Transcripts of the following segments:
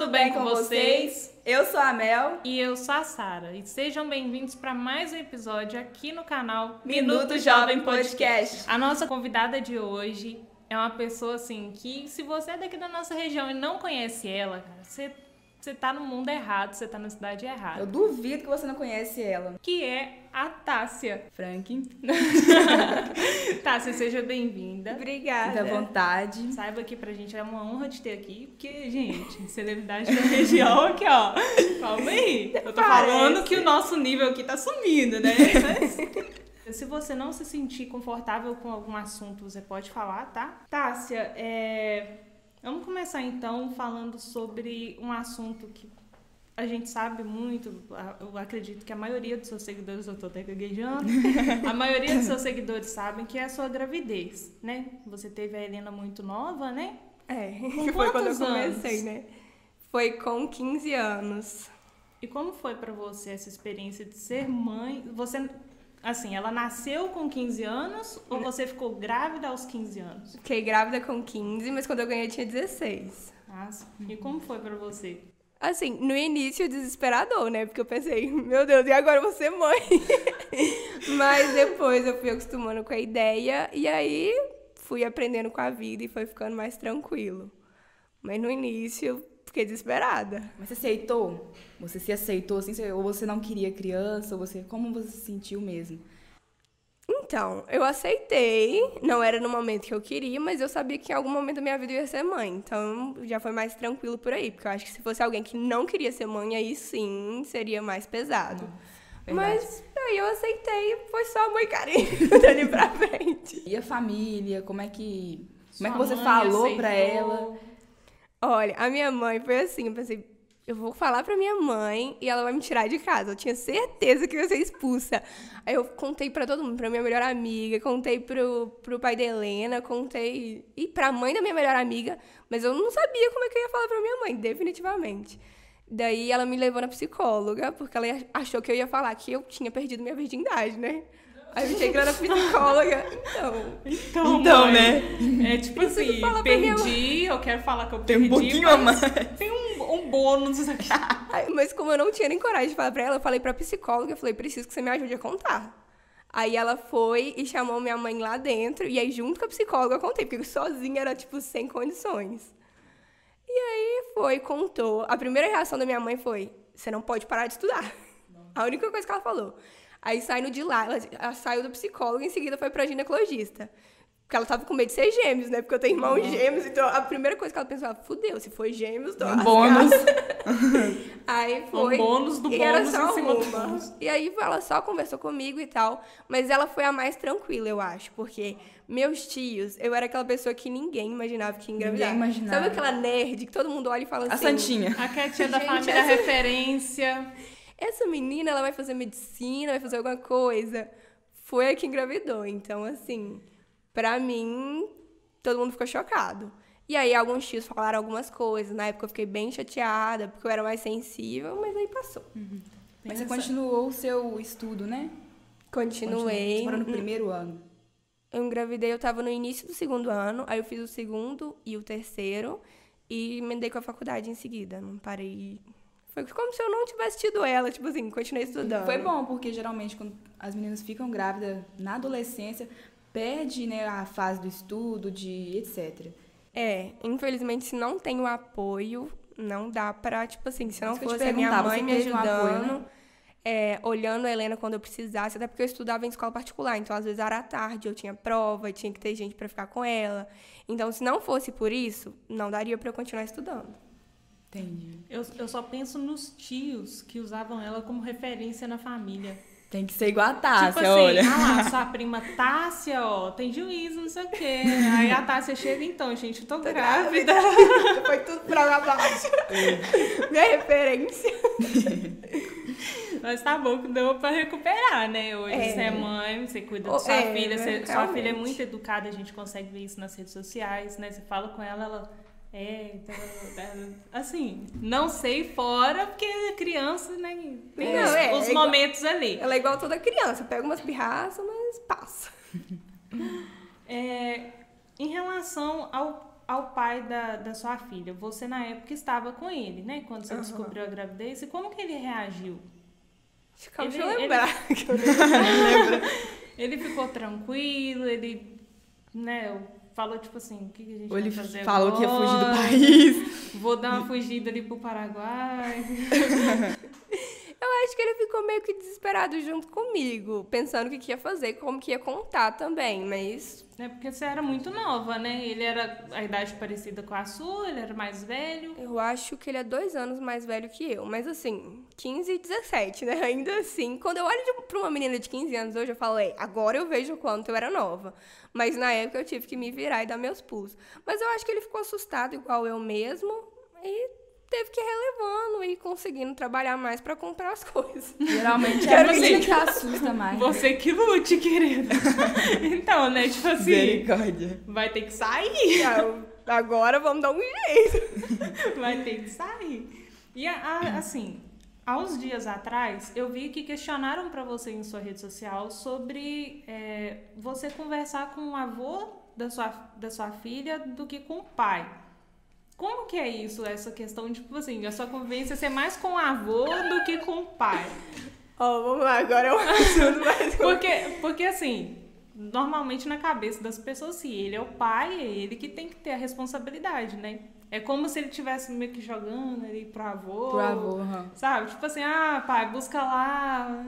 tudo bem com vocês? Eu sou a Mel. E eu sou a Sara. E sejam bem-vindos para mais um episódio aqui no canal Minuto Jovem Podcast. A nossa convidada de hoje é uma pessoa assim que, se você é daqui da nossa região e não conhece ela, cara, você você tá no mundo errado, você tá na cidade errada. Eu duvido que você não conhece ela. Que é a Tássia. Frank. Tássia, seja bem-vinda. Obrigada. Fique à vontade. Saiba que pra gente é uma honra te ter aqui, porque, gente, celebridade da região aqui, ó. Calma aí. Eu tô Parece. falando que o nosso nível aqui tá sumindo, né? Mas... Se você não se sentir confortável com algum assunto, você pode falar, tá? Tássia, é Vamos começar então falando sobre um assunto que a gente sabe muito, eu acredito que a maioria dos seus seguidores, eu tô até gaguejando, a maioria dos seus seguidores sabem que é a sua gravidez, né? Você teve a Helena muito nova, né? É, que foi quando eu comecei, anos? né? Foi com 15 anos. E como foi para você essa experiência de ser mãe? Você Assim, ela nasceu com 15 anos ou você ficou grávida aos 15 anos? Fiquei grávida com 15, mas quando eu ganhei tinha 16. Nossa, e como foi para você? Assim, no início desesperador, né? Porque eu pensei, meu Deus, e agora eu vou ser mãe? mas depois eu fui acostumando com a ideia e aí fui aprendendo com a vida e foi ficando mais tranquilo. Mas no início fiquei desesperada. Mas você aceitou? Você se aceitou assim? Ou você não queria criança? Ou você, como você se sentiu mesmo? Então, eu aceitei. Não era no momento que eu queria, mas eu sabia que em algum momento da minha vida eu ia ser mãe. Então, já foi mais tranquilo por aí. Porque eu acho que se fosse alguém que não queria ser mãe, aí sim seria mais pesado. Hum, mas aí eu aceitei, foi só mãe carinho dali pra frente. E a família, como é que. Como é que você falou aceitou. pra ela? Olha, a minha mãe foi assim, eu pensei, eu vou falar pra minha mãe e ela vai me tirar de casa. Eu tinha certeza que eu ia ser expulsa. Aí eu contei pra todo mundo, pra minha melhor amiga, contei pro, pro pai da Helena, contei. E pra mãe da minha melhor amiga, mas eu não sabia como é que eu ia falar pra minha mãe, definitivamente. Daí ela me levou na psicóloga, porque ela achou que eu ia falar que eu tinha perdido minha virgindade, né? Aí eu cheguei lá na psicóloga. Então. Então, então né? É tipo assim, perdi, eu quero falar que eu perdi. Tem um pouquinho a mais. Tem um, um bônus aqui. mas como eu não tinha nem coragem de falar pra ela, eu falei pra psicóloga, eu falei, preciso que você me ajude a contar. Aí ela foi e chamou minha mãe lá dentro, e aí junto com a psicóloga eu contei, porque sozinha era, tipo, sem condições. E aí foi, contou. A primeira reação da minha mãe foi: você não pode parar de estudar. A única coisa que ela falou. Aí saindo de lá, ela, ela saiu do psicólogo e em seguida foi pra ginecologista. Porque ela tava com medo de ser gêmeos, né? Porque eu tenho irmãos uhum. gêmeos, então a primeira coisa que ela pensou, fudeu, se for gêmeos, tô um bônus. aí foi. Um bônus do e bônus era só uma. E aí ela só conversou comigo e tal, mas ela foi a mais tranquila, eu acho, porque meus tios, eu era aquela pessoa que ninguém imaginava que ia engravidar. Ninguém imaginava. Sabe aquela nerd que todo mundo olha e fala assim? A santinha. A quietinha da família essa... referência essa menina ela vai fazer medicina, vai fazer alguma coisa. Foi a que engravidou. Então, assim, pra mim, todo mundo ficou chocado. E aí, alguns tios falaram algumas coisas. Na época, eu fiquei bem chateada, porque eu era mais sensível, mas aí passou. Uhum. Mas você continuou o seu estudo, né? Continuei. Você no primeiro ano? Eu engravidei, eu tava no início do segundo ano, aí eu fiz o segundo e o terceiro, e emendei com a faculdade em seguida. Não parei foi como se eu não tivesse tido ela, tipo assim, continuei estudando. Foi bom, porque geralmente quando as meninas ficam grávidas na adolescência, perde né, a fase do estudo, de etc. É, infelizmente, se não tem o apoio, não dá pra, tipo assim, se não fosse a minha mãe me ajudando, apoio, né? é, olhando a Helena quando eu precisasse, até porque eu estudava em escola particular, então às vezes era tarde, eu tinha prova, tinha que ter gente para ficar com ela. Então, se não fosse por isso, não daria para eu continuar estudando. Entendi. Eu, eu só penso nos tios que usavam ela como referência na família. Tem que ser igual a Tássia, tipo assim, olha. Ah lá, sua prima Tássia, ó, tem juízo, não sei o quê. Aí a Tássia chega, então, gente, eu tô, tô grávida. grávida. Foi tudo pra baixo. Minha referência. Mas tá bom que deu pra recuperar, né? Hoje é. você é mãe, você cuida da sua é, filha, você, sua filha é muito educada, a gente consegue ver isso nas redes sociais, né? Você fala com ela, ela é, então, assim, não sei fora, porque criança, né? Tem não, os, é, os é momentos igual, ali. Ela é igual toda criança, pega umas pirraças, mas passa. É, em relação ao, ao pai da, da sua filha. Você, na época, estava com ele, né? Quando você Aham. descobriu a gravidez. E como que ele reagiu? Ele- eu ele- lembrar. lembro. Ele ficou tranquilo, ele, né, falou tipo assim, o que que a gente Ou ele fazer falou que ia fugir do agora? país. Vou dar uma fugida ali pro Paraguai. Eu acho que ele ficou meio que desesperado junto comigo, pensando o que, que ia fazer, como que ia contar também, mas né, porque você era muito nova, né? Ele era a idade parecida com a sua, ele era mais velho. eu acho que ele é dois anos mais velho que eu. Mas assim, 15 e 17, né? Ainda assim, quando eu olho de- pra uma menina de 15 anos hoje, eu falo, "Ei, agora eu vejo o quanto eu era nova. Mas na época eu tive que me virar e dar meus pulos. Mas eu acho que ele ficou assustado igual eu mesmo e teve que ir relevando e conseguindo trabalhar mais pra comprar as coisas. Geralmente é assim. que assusta mais. Você que lute, querida. então, né, tipo assim, Misericórdia. vai ter que sair. Agora vamos dar um jeito. Vai ter que sair. E a- a- assim, há uns dias atrás, eu vi que questionaram pra você em sua rede social sobre é, você conversar com o avô da sua, da sua filha do que com o pai. Como que é isso, essa questão de, tipo assim, a sua convivência ser mais com o avô do que com o pai? Ó, vamos lá, agora é um assunto mais. Porque, porque assim, normalmente na cabeça das pessoas, se ele é o pai, é ele que tem que ter a responsabilidade, né? É como se ele estivesse meio que jogando ali pro avô. Pro avô, aham. Sabe? Tipo assim, ah, pai, busca lá.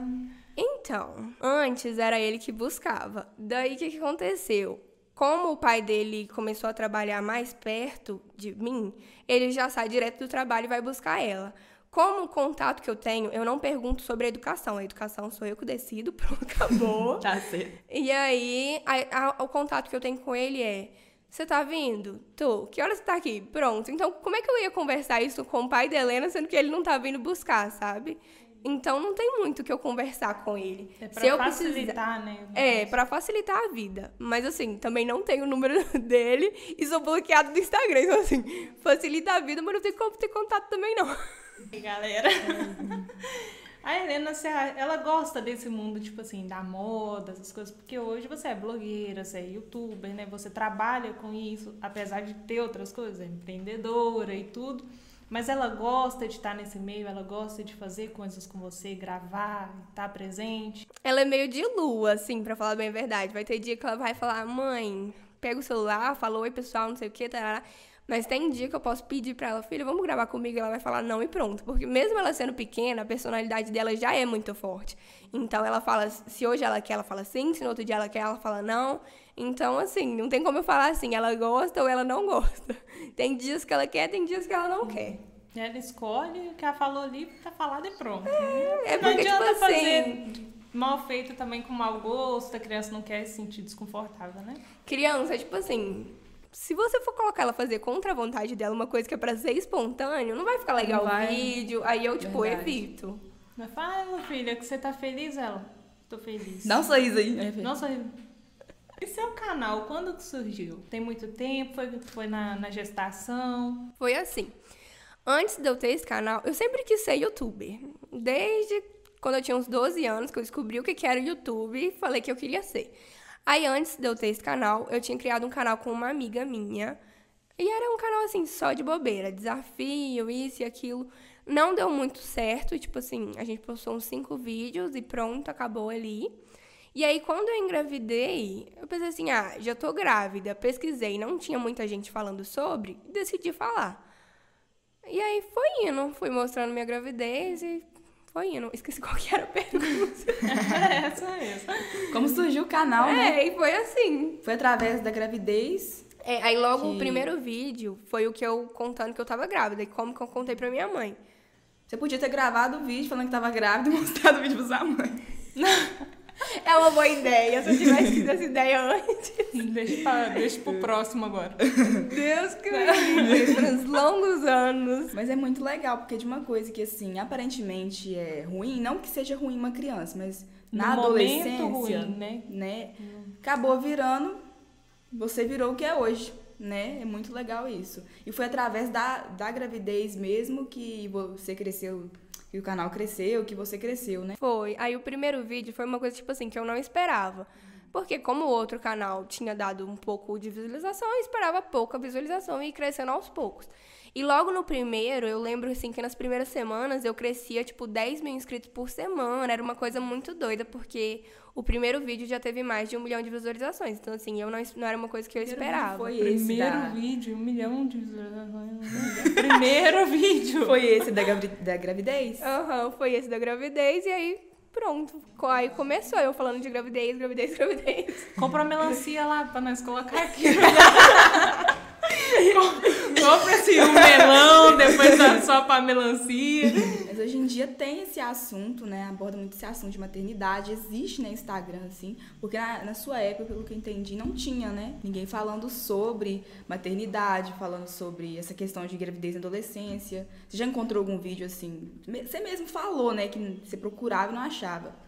Então, antes era ele que buscava. Daí o que, que aconteceu? Como o pai dele começou a trabalhar mais perto de mim, ele já sai direto do trabalho e vai buscar ela. Como o contato que eu tenho, eu não pergunto sobre a educação. A educação sou eu que decido, pronto, acabou. Tá certo. E aí, a- a- o contato que eu tenho com ele é: Você tá vindo? Tô. Que horas você tá aqui? Pronto. Então, como é que eu ia conversar isso com o pai da Helena, sendo que ele não tá vindo buscar, sabe? Então, não tem muito o que eu conversar com ele. É pra Se eu precisar- facilitar, né? o É, pra facilitar a vida. Mas assim, também não tenho o número dele e sou bloqueado do Instagram. Então, assim, facilita a vida, mas não tem como ter contato também, não. E galera. A Helena, ela gosta desse mundo, tipo assim, da moda, essas coisas, porque hoje você é blogueira, você é youtuber, né? Você trabalha com isso, apesar de ter outras coisas, é empreendedora e tudo. Mas ela gosta de estar nesse meio, ela gosta de fazer coisas com você, gravar, estar presente. Ela é meio de lua, assim, pra falar bem a verdade. Vai ter dia que ela vai falar, mãe, pega o celular, fala oi pessoal, não sei o que, tarará. Mas tem dia que eu posso pedir pra ela, filha, vamos gravar comigo, e ela vai falar não e pronto. Porque mesmo ela sendo pequena, a personalidade dela já é muito forte. Então ela fala, se hoje ela quer, ela fala sim, se no outro dia ela quer, ela fala não. Então, assim, não tem como eu falar assim, ela gosta ou ela não gosta. Tem dias que ela quer, tem dias que ela não quer. Ela escolhe o que ela falou ali, tá falado e pronto. É não porque, tipo adianta assim, fazer mal feito também com mau gosto, a criança não quer se sentir desconfortável, né? Criança, tipo assim, se você for colocar ela fazer contra a vontade dela uma coisa que é pra ser espontâneo, não vai ficar legal Não vai. o vídeo. Aí eu, tipo, Verdade. evito. Mas fala, filha, que você tá feliz, ela. Tô feliz. Dá um sorriso aí. Nossa, e seu canal, quando que surgiu? Tem muito tempo? Foi, foi na, na gestação? Foi assim. Antes de eu ter esse canal, eu sempre quis ser youtuber. Desde quando eu tinha uns 12 anos, que eu descobri o que que era YouTube e falei que eu queria ser. Aí, antes de eu ter esse canal, eu tinha criado um canal com uma amiga minha. E era um canal, assim, só de bobeira. Desafio, isso e aquilo. Não deu muito certo. Tipo assim, a gente postou uns cinco vídeos e pronto, acabou ali. E aí, quando eu engravidei, eu pensei assim, ah, já tô grávida. Pesquisei, não tinha muita gente falando sobre, decidi falar. E aí foi indo, fui mostrando minha gravidez e foi indo. Esqueci qual que era a pergunta. É essa mesmo. Como surgiu o canal, né? É, e foi assim. Foi através da gravidez. É, aí logo o Que- primeiro vídeo foi o que eu contando que eu tava grávida e como que eu contei pra minha mãe. Você podia ter gravado o vídeo falando que tava grávida e mostrado o vídeo pra sua mãe. É uma boa ideia, se eu tivesse tido essa ideia antes. Deixa, pra, deixa pro próximo agora. Deus que me livre, por uns longos anos. Mas é muito legal, porque de uma coisa que, assim, aparentemente é ruim, não que seja ruim uma criança, mas na No adolescência, ruim, né? né, acabou virando, você virou o que é hoje, né? É muito legal isso. E foi através da, da gravidez mesmo que você cresceu, que o canal cresceu, que você cresceu, né? Foi. Aí o primeiro vídeo foi uma coisa, tipo assim, que eu não esperava. Porque como o outro canal tinha dado um pouco de visualização, eu esperava pouca visualização e crescendo aos poucos. E logo no primeiro, eu lembro assim que nas primeiras semanas eu crescia tipo 10 mil inscritos por semana. Era uma coisa muito doida, porque o primeiro vídeo já teve mais de um milhão de visualizações. Então, assim, eu não, não era uma coisa que eu esperava. Foi Primeiro esse da... vídeo, um milhão de visualizações. Primeiro vídeo. Foi esse da, gravi- da gravidez? Aham, foi esse da gravidez, e aí pronto. Aí começou eu falando de gravidez, gravidez, gravidez. Compra uma melancia lá pra nós colocar aqui. Compra-se um melão, depois só pra melancia. Mas hoje em dia tem esse assunto, né? Aborda muito esse assunto de maternidade. Existe no Instagram, assim. Porque na, na sua época, pelo que eu entendi, não tinha, né? Ninguém falando sobre maternidade, falando sobre essa questão de gravidez na adolescência. Você já encontrou algum vídeo assim? Você mesmo falou, né? Que você procurava e não achava.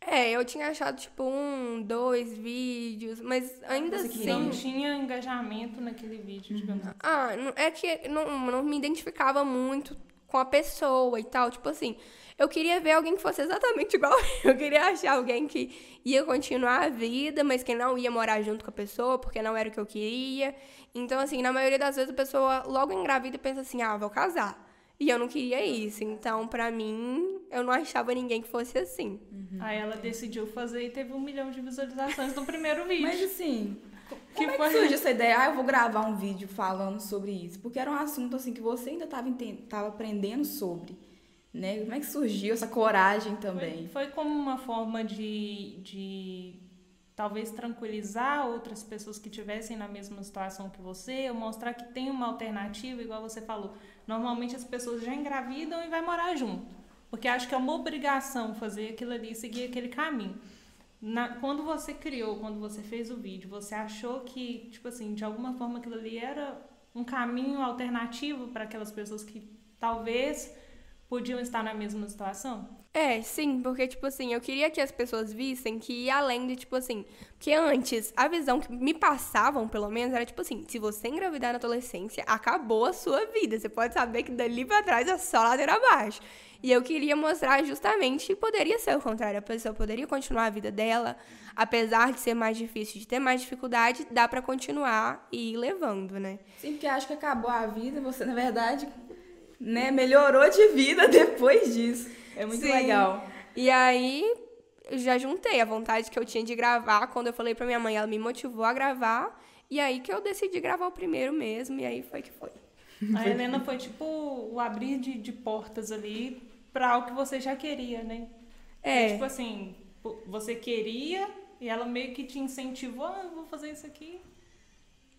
É, eu tinha achado tipo um, dois vídeos, mas ainda Você assim. Não tinha engajamento naquele vídeo, digamos assim. Ah, é que não, não me identificava muito com a pessoa e tal. Tipo assim, eu queria ver alguém que fosse exatamente igual eu. Eu queria achar alguém que ia continuar a vida, mas que não ia morar junto com a pessoa, porque não era o que eu queria. Então, assim, na maioria das vezes a pessoa logo engravida e pensa assim, ah, vou casar. E eu não queria isso. Então, pra mim, eu não achava ninguém que fosse assim. Aí ela decidiu fazer e teve um milhão de visualizações no primeiro vídeo. Mas assim, que como é foi- que surge essa ideia? Ah, eu vou gravar um vídeo falando sobre isso. Porque era um assunto assim que você ainda estava tava aprendendo sobre. Né? Como é que surgiu essa coragem também? Foi, foi como uma forma de, de talvez tranquilizar outras pessoas que tivessem na mesma situação que você, ou mostrar que tem uma alternativa, igual você falou. Normalmente as pessoas já engravidam e vai morar junto. Porque acho que é uma obrigação fazer aquilo ali, seguir aquele caminho. Na- quando você criou, quando você fez o vídeo, você achou que, tipo assim, de alguma forma aquilo ali era um caminho alternativo para aquelas pessoas que talvez podiam estar na mesma situação? É, sim, porque, tipo assim, eu queria que as pessoas vissem que ia além de, tipo assim. Porque antes, a visão que me passavam, pelo menos, era tipo assim: se você engravidar na adolescência, acabou a sua vida. Você pode saber que dali pra trás é só ladeira abaixo. E eu queria mostrar justamente que poderia ser o contrário. A pessoa poderia continuar a vida dela, apesar de ser mais difícil, de ter mais dificuldade, dá pra continuar e ir levando, né? Sim, porque acho que acabou a vida, você, na verdade, né, melhorou de vida depois disso. É muito Sim. legal. E aí, eu já juntei a vontade que eu tinha de gravar. Quando eu falei pra minha mãe, ela me motivou a gravar. E aí que eu decidi gravar o primeiro mesmo. E aí foi que foi. A Helena foi tipo o abrir de, de portas ali para algo que você já queria, né? É. Tipo assim, você queria e ela meio que te incentivou, ah, eu vou fazer isso aqui.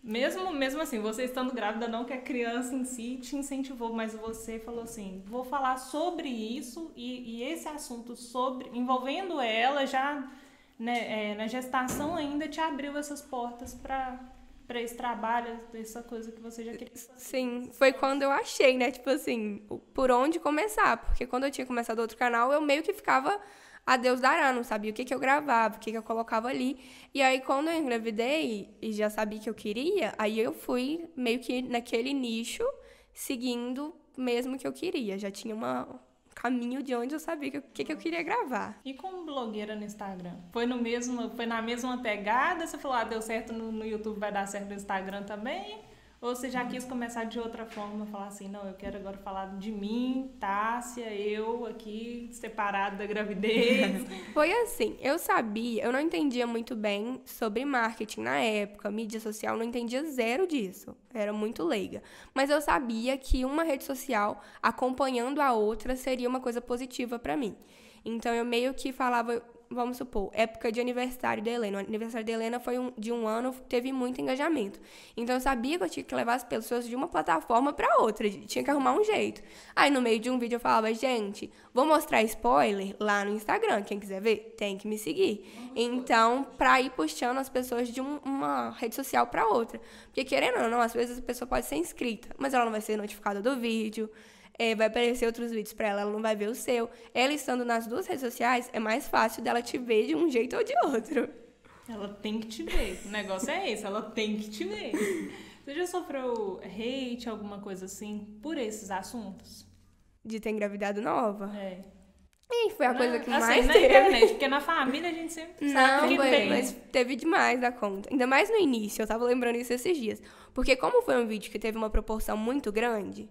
Mesmo, mesmo assim, você estando grávida, não que a criança em si te incentivou, mas você falou assim, vou falar sobre isso e, e esse assunto sobre envolvendo ela já né, é, na gestação ainda te abriu essas portas para para esse trabalho, essa coisa que você já queria fazer. Sim, foi quando eu achei, né? Tipo assim, por onde começar. Porque quando eu tinha começado outro canal, eu meio que ficava a Deus dará, não sabia o que, que eu gravava, o que, que eu colocava ali. E aí, quando eu engravidei e já sabia que eu queria, aí eu fui meio que naquele nicho, seguindo mesmo que eu queria. Já tinha uma, um caminho de onde eu sabia o que, que eu queria gravar. E como blogueira no Instagram? Foi no mesmo, foi na mesma pegada? Você falou, ah, deu certo no, no YouTube, vai dar certo no Instagram também? Ou você já quis começar de outra forma, falar assim, não, eu quero agora falar de mim, Tássia, eu aqui, separado da gravidez. Foi assim, eu sabia, eu não entendia muito bem sobre marketing na época, mídia social, não entendia zero disso. Era muito leiga. Mas eu sabia que uma rede social acompanhando a outra seria uma coisa positiva pra mim. Então eu meio que falava, vamos supor, época de aniversário da Helena. O aniversário da Helena foi um- de um ano, teve muito engajamento. Então eu sabia que eu tinha que levar as pessoas de uma plataforma pra outra, tinha que arrumar um jeito. Aí no meio de um vídeo eu falava, gente, vou mostrar spoiler lá no Instagram, quem quiser ver, tem que me seguir. Então, pra ir puxando as pessoas de um- uma rede social pra outra. Porque querendo ou não, às vezes a pessoa pode ser inscrita, mas ela não vai ser notificada do vídeo. É, vai aparecer outros vídeos pra ela, ela não vai ver o seu. Ela estando nas duas redes sociais, é mais fácil dela te ver de um jeito ou de outro. ela tem que te ver. O negócio é esse, ela tem que te ver. Você já sofreu hate, alguma coisa assim, por esses assuntos? De ter engravidado nova. É. E foi a coisa que assim, mais na teve. internet, porque na família a gente sempre sabe Não, que foi, tem. mas teve demais da conta. Ainda mais no início, eu tava lembrando isso esses dias. Porque como foi um vídeo que teve uma proporção muito grande,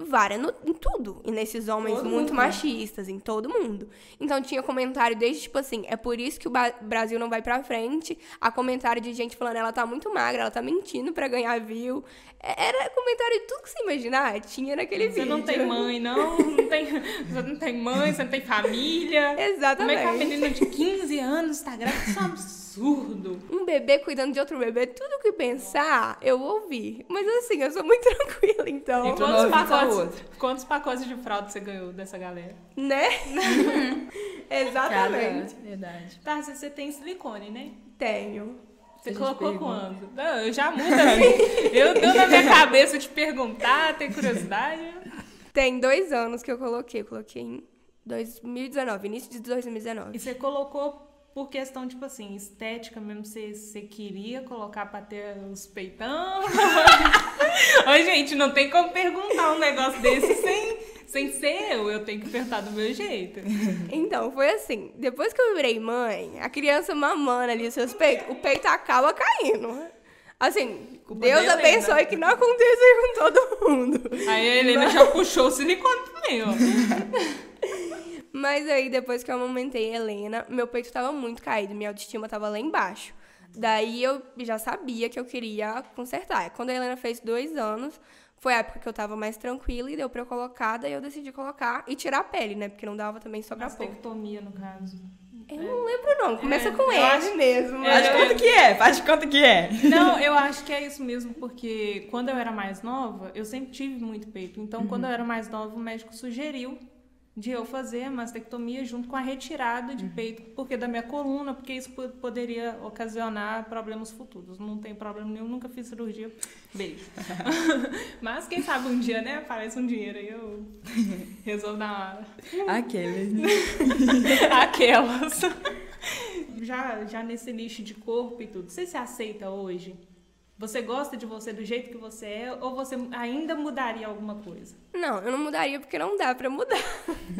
várias no- em tudo. E nesses homens Todo muito mundo. machistas, em todo mundo. Então tinha comentário desde, tipo assim, é por isso que o Brasil não vai pra frente. A comentário de gente falando, ela tá muito magra, ela tá mentindo pra ganhar view. É- Era comentário de tudo que você imaginar, tinha naquele Você vídeo. não tem mãe, não, não tem, você não tem mãe, você não tem família. Exatamente. Como é que a menina de 15 anos tá grávida? Isso é um absurdo. um bebê cuidando de outro bebê, tudo que pensar, eu ouvi. Mas assim, eu sou muito tranquila, então, E Então, com a pacotes, outra. quantos pacotes de fralda você ganhou dessa galera? né? Exatamente. Cara, verdade. Tá, você- tem silicone, né? Tenho. Você colocou pergunta. quando? Não, eu já mudo assim. Eu deu na minha cabeça te perguntar, tem curiosidade. Tem dois anos que eu coloquei. Coloquei em 2019, início de 2019. E você colocou por questão, tipo assim, estética mesmo, você, você queria colocar pra ter os peitão? Oi, gente, não tem como perguntar um negócio desse sem, sem ser eu. Eu tenho que perguntar do meu jeito. Então, foi assim. Depois que eu virei mãe, a criança mamando ali os seus peitos, o peito acaba caindo. Assim, Culpa Deus Helena. abençoe que não aconteça com todo mundo. Aí a Helena já puxou o silicone também, ó. Mas aí, depois que eu amamentei a Helena, meu peito tava muito caído, minha autoestima tava lá embaixo. Daí eu já sabia que eu queria consertar. Quando a Helena fez dois anos, foi a época que eu tava mais tranquila e deu pra eu colocar, daí eu decidi colocar e tirar a pele, né? Porque não dava também só pra pôr. Mastectomia, no caso. Eu não lembro não, começa É, com acho- mesmo. É, Faz de conta que é, faz de conta que é. Não, eu acho que é isso mesmo, porque quando eu era mais nova, eu sempre tive muito peito. Então, quando eu era mais nova, o médico sugeriu de eu fazer a mastectomia junto com a retirada de peito, porque da minha coluna, porque isso po- poderia ocasionar problemas futuros. Não tem problema nenhum, nunca fiz cirurgia. Beijo. Mas quem sabe um dia, né? Aparece um dinheiro aí, eu resolvo dar uma Aquele. Aquelas. Já, já nesse lixo de corpo e tudo, você se aceita hoje? Você gosta de você do jeito que você é ou você ainda mudaria alguma coisa? Não, eu não mudaria porque não dá pra mudar.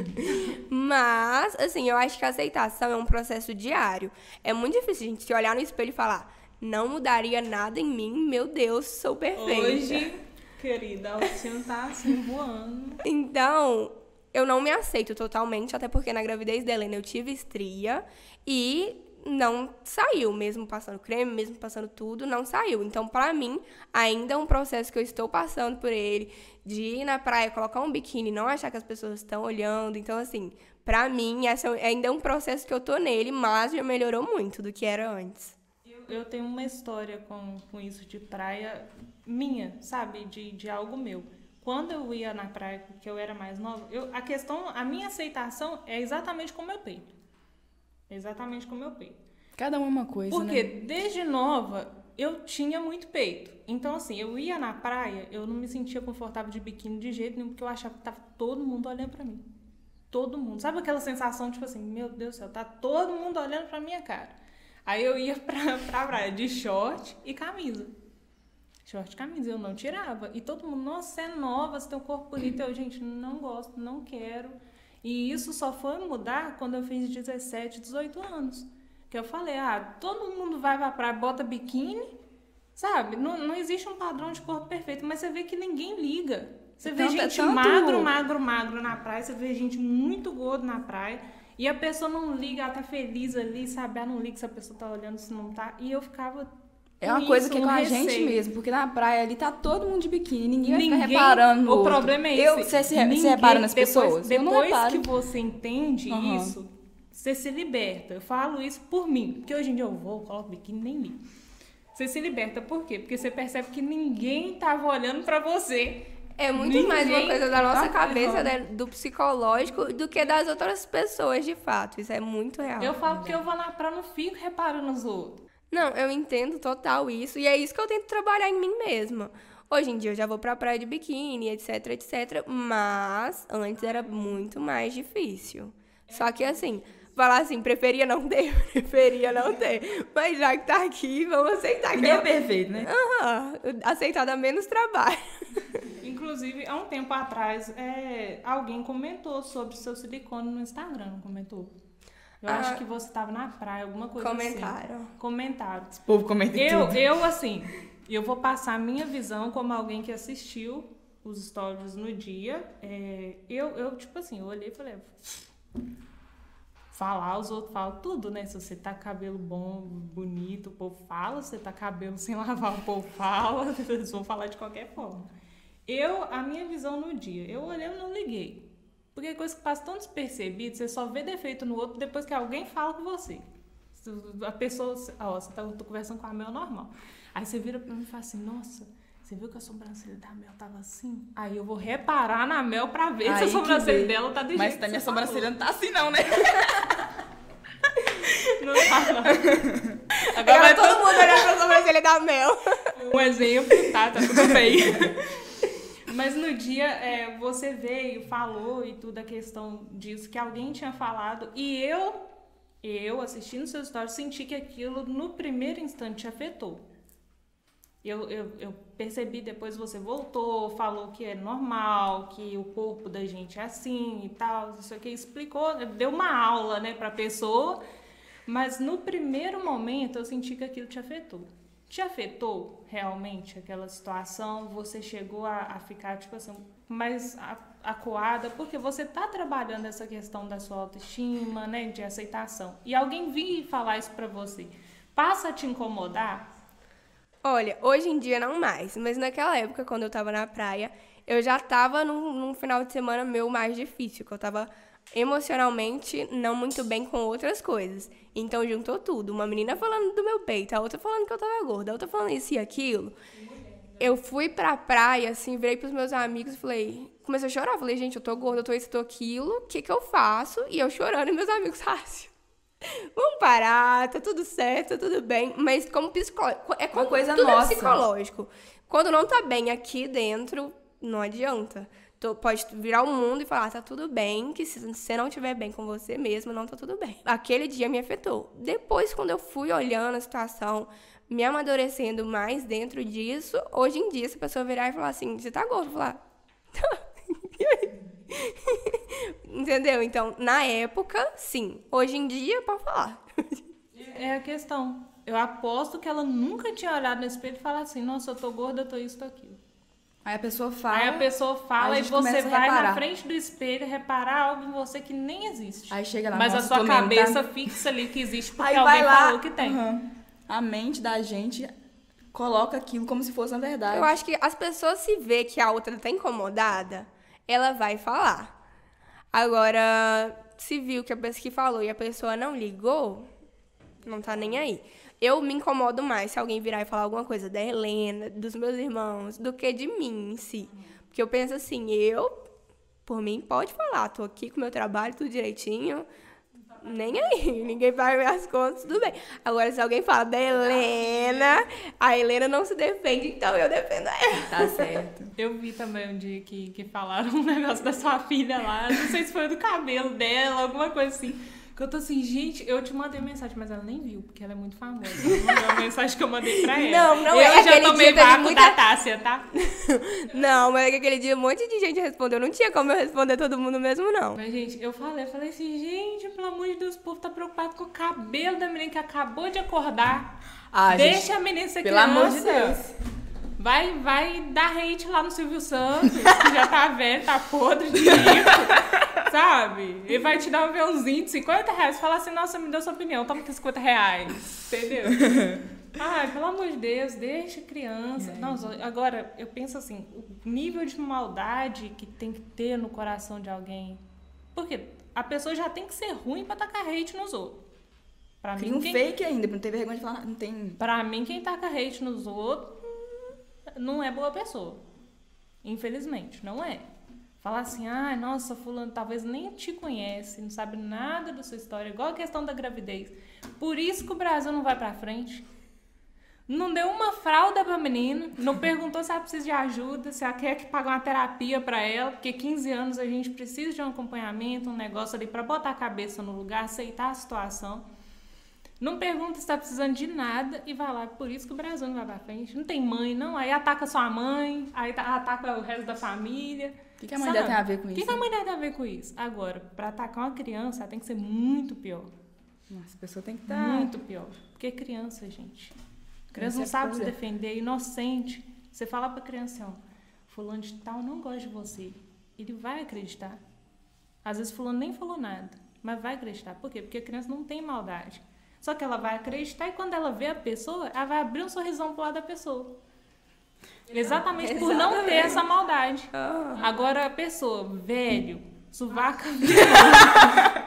Mas, assim, eu acho que aceitar sabe, é um processo diário. É muito difícil a gente se olhar no espelho e falar, não mudaria nada em mim, meu Deus, sou perfeita. Hoje, querida, a autoestima tá assim voando. Então, eu não me aceito totalmente, até porque na gravidez da Helena eu tive estria e não saiu, mesmo passando creme, mesmo passando tudo, não saiu. Então, pra mim, ainda é um processo que eu estou passando por ele, de ir na praia, colocar um biquíni, não achar que as pessoas estão olhando. Então, assim, pra mim, essa é- ainda é um processo que eu tô nele, mas já melhorou muito do que era antes. Eu, eu tenho uma história com, com isso de praia minha, sabe? De, de algo meu. Quando eu ia na praia, que eu era mais nova, eu, a questão, a minha aceitação é exatamente com o meu peito. Exatamente com o meu peito. Cada um é uma coisa, Porque né? desde nova eu tinha muito peito. Então, assim, eu ia na praia, eu não me sentia confortável de biquíni de jeito nenhum, porque eu achava que tava todo mundo olhando pra mim. Todo mundo. Sabe aquela sensação, tipo assim, meu Deus do céu, tá todo mundo olhando pra minha cara. Aí eu ia pra, pra praia de short e camisa. Short e camisa, eu não tirava. E todo mundo, nossa, você é nova, você tem um corpo bonito. Eu, gente, não gosto, não quero. E isso só foi mudar quando eu fiz 17, 18 anos. Que eu falei, ah, todo mundo vai pra praia, bota biquíni, sabe? Não, não existe um padrão de corpo perfeito, mas você vê que ninguém liga. Você vê Tanto- gente tanto- magro, magro, magro na praia, você vê gente muito gordo na praia. E a pessoa não liga, ela tá feliz ali, sabe? Ela não liga se a pessoa tá olhando, se não tá. E eu ficava. É uma coisa isso, que é um com a gente mesmo, porque na praia ali tá todo mundo de biquíni, ninguém, vai Ninguém, ficar reparando O outro. problema é Eu, esse. você, se, você Ninguém- repara nas depois- pessoas? eu Depois que você entende Aham. isso, você se liberta. Eu falo isso por mim, porque hoje em dia eu vou, coloco biquíni nem li. Você se liberta por quê? Porque você percebe que ninguém tava olhando pra você. É muito Ninguém mais uma coisa da nossa tá cabeça, né, do psicológico, do que das outras pessoas, de fato. Isso é muito real. Eu falo que eu vou na praia, não fico reparando os outros. Não, eu entendo total isso. E é isso que eu tento trabalhar em mim mesma. Hoje em dia eu já vou pra praia de biquíni, etc, etc. Mas antes era muito mais difícil. Só que assim, falar assim, preferia não ter, preferia não ter. Mas já que tá aqui, vamos aceitar que é eu... perfeito, né? Aham, aceitar dá menos trabalho. Inclusive, há um tempo atrás, é, alguém comentou sobre seu silicone no Instagram, não comentou? Eu Ah, acho que você estava na praia, alguma coisa assim. Comentaram. Comentaram. O povo comenta Eu, tudo. eu, assim, eu vou passar a minha visão como alguém que assistiu os stories no dia. É, eu, eu, tipo assim, eu olhei e falei. Falar, os outros falam tudo, né? Se você tá com cabelo bom, bonito, o povo fala. Se você tá com cabelo sem lavar, o povo fala. Eles vão falar de qualquer forma. Eu, a minha visão no dia, eu olhei e não liguei. Porque é coisa que passa tão despercebido, você só vê defeito no outro depois que alguém fala com você. A pessoa, ó, você tá tô conversando com a Mel normal. Aí você vira pra mim e fala assim, nossa, você viu que a sobrancelha da Mel tava assim? Aí eu vou reparar na Mel pra ver se Aí a que sobrancelha dela tá do Mas jeito tá que minha falou. sobrancelha não tá assim, não, né? Não tá, não. Agora Agora vai todo mundo olhando pra sobrancelha da Mel. um exemplo, tá? Tá tudo bem. Mas no dia, é, você veio, falou e tudo a questão disso, que alguém tinha falado, e eu, eu assistindo seus stories, senti que aquilo no primeiro instante te afetou. Eu, eu, eu percebi depois você voltou, falou que é normal, que o corpo da gente é assim e tal, isso aqui, explicou, deu uma aula, né, pra pessoa, mas no primeiro momento eu senti que aquilo te afetou. Te afetou realmente aquela situação? Você chegou a, a ficar, tipo assim, mais acuada? Porque você tá trabalhando essa questão da sua autoestima, né? De aceitação. E alguém vir falar isso pra você. Passa a te incomodar? Olha, hoje em dia não mais, mas naquela época, quando eu tava na praia, eu já tava num, num final de semana meu mais difícil, que eu tava emocionalmente não muito bem com outras coisas. Então juntou tudo. Uma menina falando do meu peito, a outra falando que eu tava gorda, a outra falando isso e aquilo. Eu fui pra praia, assim, virei pros meus amigos e falei. Comecei a chorar. Falei, gente, eu tô gorda, eu tô isso, eu tô aquilo, o que que eu faço? E eu chorando e meus amigos, Rácio. Vamos parar, tá tudo certo, tá tudo bem. Mas como psicológico. É como coisa tudo nossa. é psicológico. Quando não tá bem aqui dentro, não adianta. Tu pode virar o mundo e falar, tá tudo bem, que se você não estiver bem com você mesmo, não tá tudo bem. Aquele dia me afetou. Depois, quando eu fui olhando a situação, me amadurecendo mais dentro disso, hoje em dia, se a pessoa virar e falar assim, você tá gordo, eu falar. Entendeu? Então, na época, sim. Hoje em dia, pode falar. É a questão. Eu aposto que ela nunca tinha olhado no espelho e falado assim, nossa, eu tô gorda, eu tô isso, tô aquilo. Aí a pessoa fala. Aí a pessoa fala a e você vai na frente do espelho reparar algo em você que nem existe. Aí chega lá, Mas a sua cabeça tá? fixa ali que existe porque Aí alguém lá. falou que tem. Aham. A mente da gente coloca aquilo como se fosse uma verdade. Eu acho que as pessoas se vê que a outra tá incomodada, ela vai falar. Agora, se viu que a pessoa que falou e a pessoa não ligou, não tá nem aí. Eu me incomodo mais se alguém virar e falar alguma coisa da Helena, dos meus irmãos, do que de mim em si. Porque eu penso assim, eu, por mim, pode falar, tô aqui com o meu trabalho, tudo direitinho. Nem aí, ninguém paga minhas contas, tudo bem. Agora, se alguém fala da Helena, a Helena não se defende, então eu defendo ela. Tá certo. Eu vi também um dia que, que falaram um negócio da sua filha lá. Não sei se foi do cabelo dela, alguma coisa assim. Que eu tô assim, gente, eu te mandei mensagem, mas ela nem viu, porque ela é muito famosa. Ela mandou a mensagem que eu mandei pra ela. Não, não eu é. já Aquele tomei vácuo muita- da Tássia, tá? Não, mas aquele dia um monte de gente respondeu. Não tinha como eu responder todo mundo mesmo, não. Mas, gente, eu falei, eu falei assim, gente, pelo amor de Deus, o povo tá preocupado com o cabelo da menina que acabou de acordar. Ah, Deixa gente, a menina ser pelo criança. amor de Deus. Vai, vai dar hate lá no Silvio Santos, que já tá velho, tá podre de rico, sabe? E vai te dar um aviãozinho de 50 reais. Fala assim, nossa, me deu sua opinião, toma aqui 50 reais. Entendeu? Ai, pelo amor de Deus, deixa criança. Nossa, agora, eu penso assim, o nível de maldade que tem que ter no coração de alguém. Porque a pessoa já tem que ser ruim pra tacar hate nos outros. Pra Cria mim, um quem- fake ainda, não tem vergonha de falar. Não tem. Pra mim, quem taca hate nos outros não é boa pessoa. Infelizmente, não é. Falar assim, ah, nossa, fulano talvez nem te conhece, não sabe nada da sua história, igual a questão da gravidez. Por isso que o Brasil não vai pra frente. Não deu uma fralda pra menina, não perguntou se ela precisa de ajuda, se ela quer que pague uma terapia pra ela, porque 15 anos a gente precisa de um acompanhamento, um negócio ali pra botar a cabeça no lugar, aceitar a situação. Não pergunta se tá precisando de nada e vai lá. Por isso que o Brasil não vai pra frente. Não tem mãe, não. Aí ataca sua mãe, aí tá- ataca o resto da família. O que, que a mãe dela tem a ver com O isso? que, que a mãe dela tem a ver com isso? Agora, pra atacar uma criança, ela tem que ser muito pior. Nossa, a pessoa tem que estar. Muito pior. Porque é criança, gente. Criança não é sabe se defender, é inocente. Você fala pra criança, ó, fulano de tal não gosta de você. Ele vai acreditar. Às vezes fulano nem falou nada, mas vai acreditar. Por quê? Porque a criança não tem maldade. Só que ela vai acreditar e quando ela vê a pessoa, ela vai abrir um sorrisão pro lado da pessoa. Exatamente por não ter Exatamente. essa maldade. Ah. Agora a pessoa, velho, sovaca.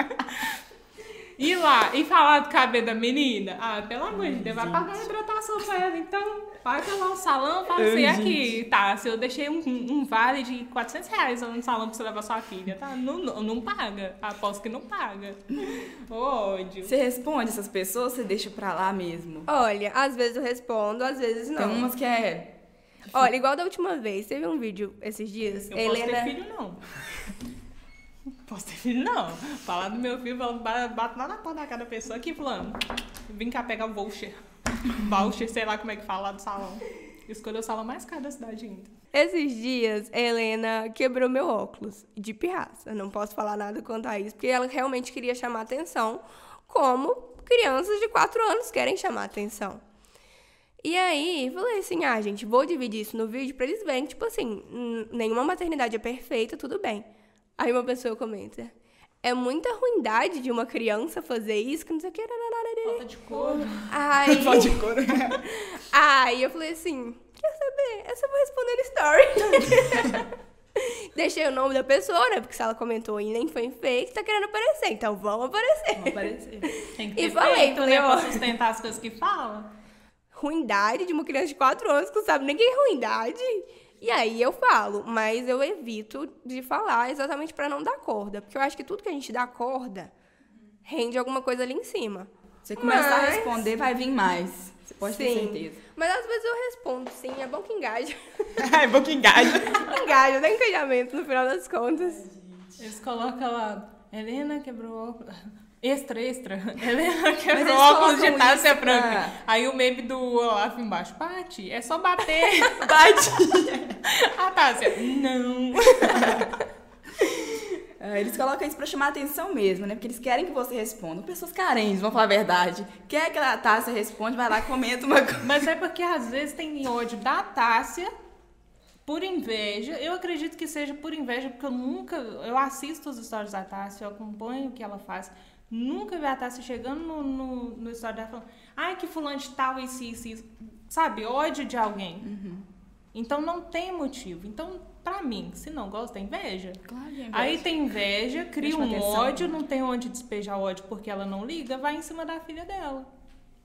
Ir lá e falar do cabelo da menina, ah, pelo amor de Deus, vai pagar a hidratação pra ela. Então, paga lá o salão, fala assim, aqui, tá, se eu deixei um, um vale de 400 reais no salão pra você levar sua filha, tá? Não, não, não paga, aposto que não paga. Ô, ódio. Você responde essas pessoas, você deixa pra lá mesmo. Olha, às vezes eu respondo, às vezes Tem não. umas que é. Olha, igual da última vez, teve um vídeo esses dias. Eu posso Helena. ter filho, não. Posso ter filho, não. Falar do meu filho, bato lá na porta da cara da pessoa aqui, fulano. Vim cá pegar o voucher. Voucher, sei lá como é que fala lá do salão. Escolheu o salão mais caro da cidade ainda. Esses dias, a Helena quebrou meu óculos de pirraça. Não posso falar nada quanto a isso, porque ela realmente queria chamar atenção, como crianças de 4 anos querem chamar atenção. E aí, falei assim: ah, gente, vou dividir isso no vídeo pra eles verem, tipo assim, hum, nenhuma maternidade é perfeita, tudo bem. Aí uma pessoa comenta: é muita ruindade de uma criança fazer isso, que não sei o que. Falta de cor. Aí. Pode cor. Aí eu falei assim, quer saber? Essa eu vou responder no story. Deixei o nome da pessoa, né? Porque se ela comentou e nem foi fake, tá querendo aparecer. Então vamos aparecer. Vão aparecer. Tem que E ter falei, peito, falei, né? ó. Pra sustentar as coisas que fala. Ruindade de uma criança de 4 anos que não sabe nem que é ruindade. E aí eu falo, mas eu evito de falar exatamente pra não dar corda. Porque eu acho que tudo que a gente dá corda rende alguma coisa ali em cima. Você começar a Mas- responder, vai vir mais. Você pode ter Sim. certeza. Mas às vezes eu respondo, sim, é bom que engaja. é bom que engaja. engaja, dá engajamento no final das contas. Eles colocam lá, Helena quebrou óculos. Extra, extra. Helena eles quebrou óculos de Tássia isso Franca. pra- Aí o meme do Olaf embaixo. Pati, é só bater. Bate. A Tássia, não. É, Eles colocam isso pra chamar atenção mesmo, né? Porque eles querem que você responda. Pessoas carentes, vamos falar a verdade. Quer que a Tássia responde, vai lá comenta uma coisa. Mas é porque às vezes tem ódio da Tássia por inveja. Eu acredito que seja por inveja, porque eu nunca. Eu assisto as histórias da Tássia, eu acompanho o que ela faz. Nunca vi a Tássia chegando no, no, no história dela falando, ai, que fulano de tal, isso, isso, isso. Sabe, ódio de alguém. Então não tem motivo. Então, pra mim, se não gosta, inveja. Claro, gente. Aí tem inveja, cria um atenção. ódio, não tem onde despejar ódio porque ela não liga, vai em cima da filha dela.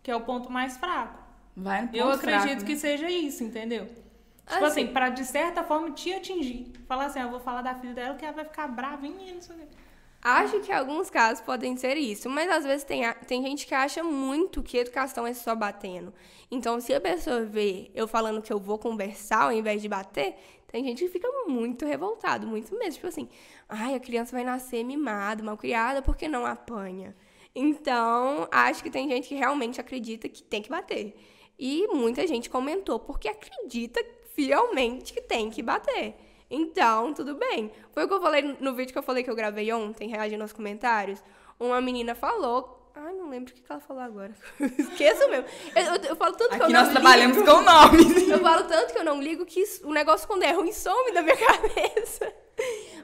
Que é o ponto mais fraco. Vai no ponto Eu acredito fraco, que né? seja isso, entendeu? Tipo Assim- assim, pra de certa forma te atingir. Falar assim, ah, eu vou falar da filha dela que ela vai ficar brava em mim, Acho que alguns casos podem ser isso, mas às vezes tem, tem gente que acha muito que educação é só batendo. Então, se a pessoa vê eu falando que eu vou conversar ao invés de bater, tem gente que fica muito revoltado, muito mesmo. Tipo assim, ai, a criança vai nascer mimada, mal criada, porque não apanha. Então, acho que tem gente que realmente acredita que tem que bater. E muita gente comentou porque acredita fielmente que tem que bater. Então, tudo bem. Foi o que eu falei no vídeo que eu falei que eu gravei ontem, reagindo aos comentários. Uma menina falou. Ai, não lembro o que que ela falou agora. Esqueço mesmo. Eu, eu- eu falo tanto que eu Aqui não nós trabalhamos com nomes. Eu falo tanto que eu não ligo que o negócio, quando é ruim, some da minha cabeça.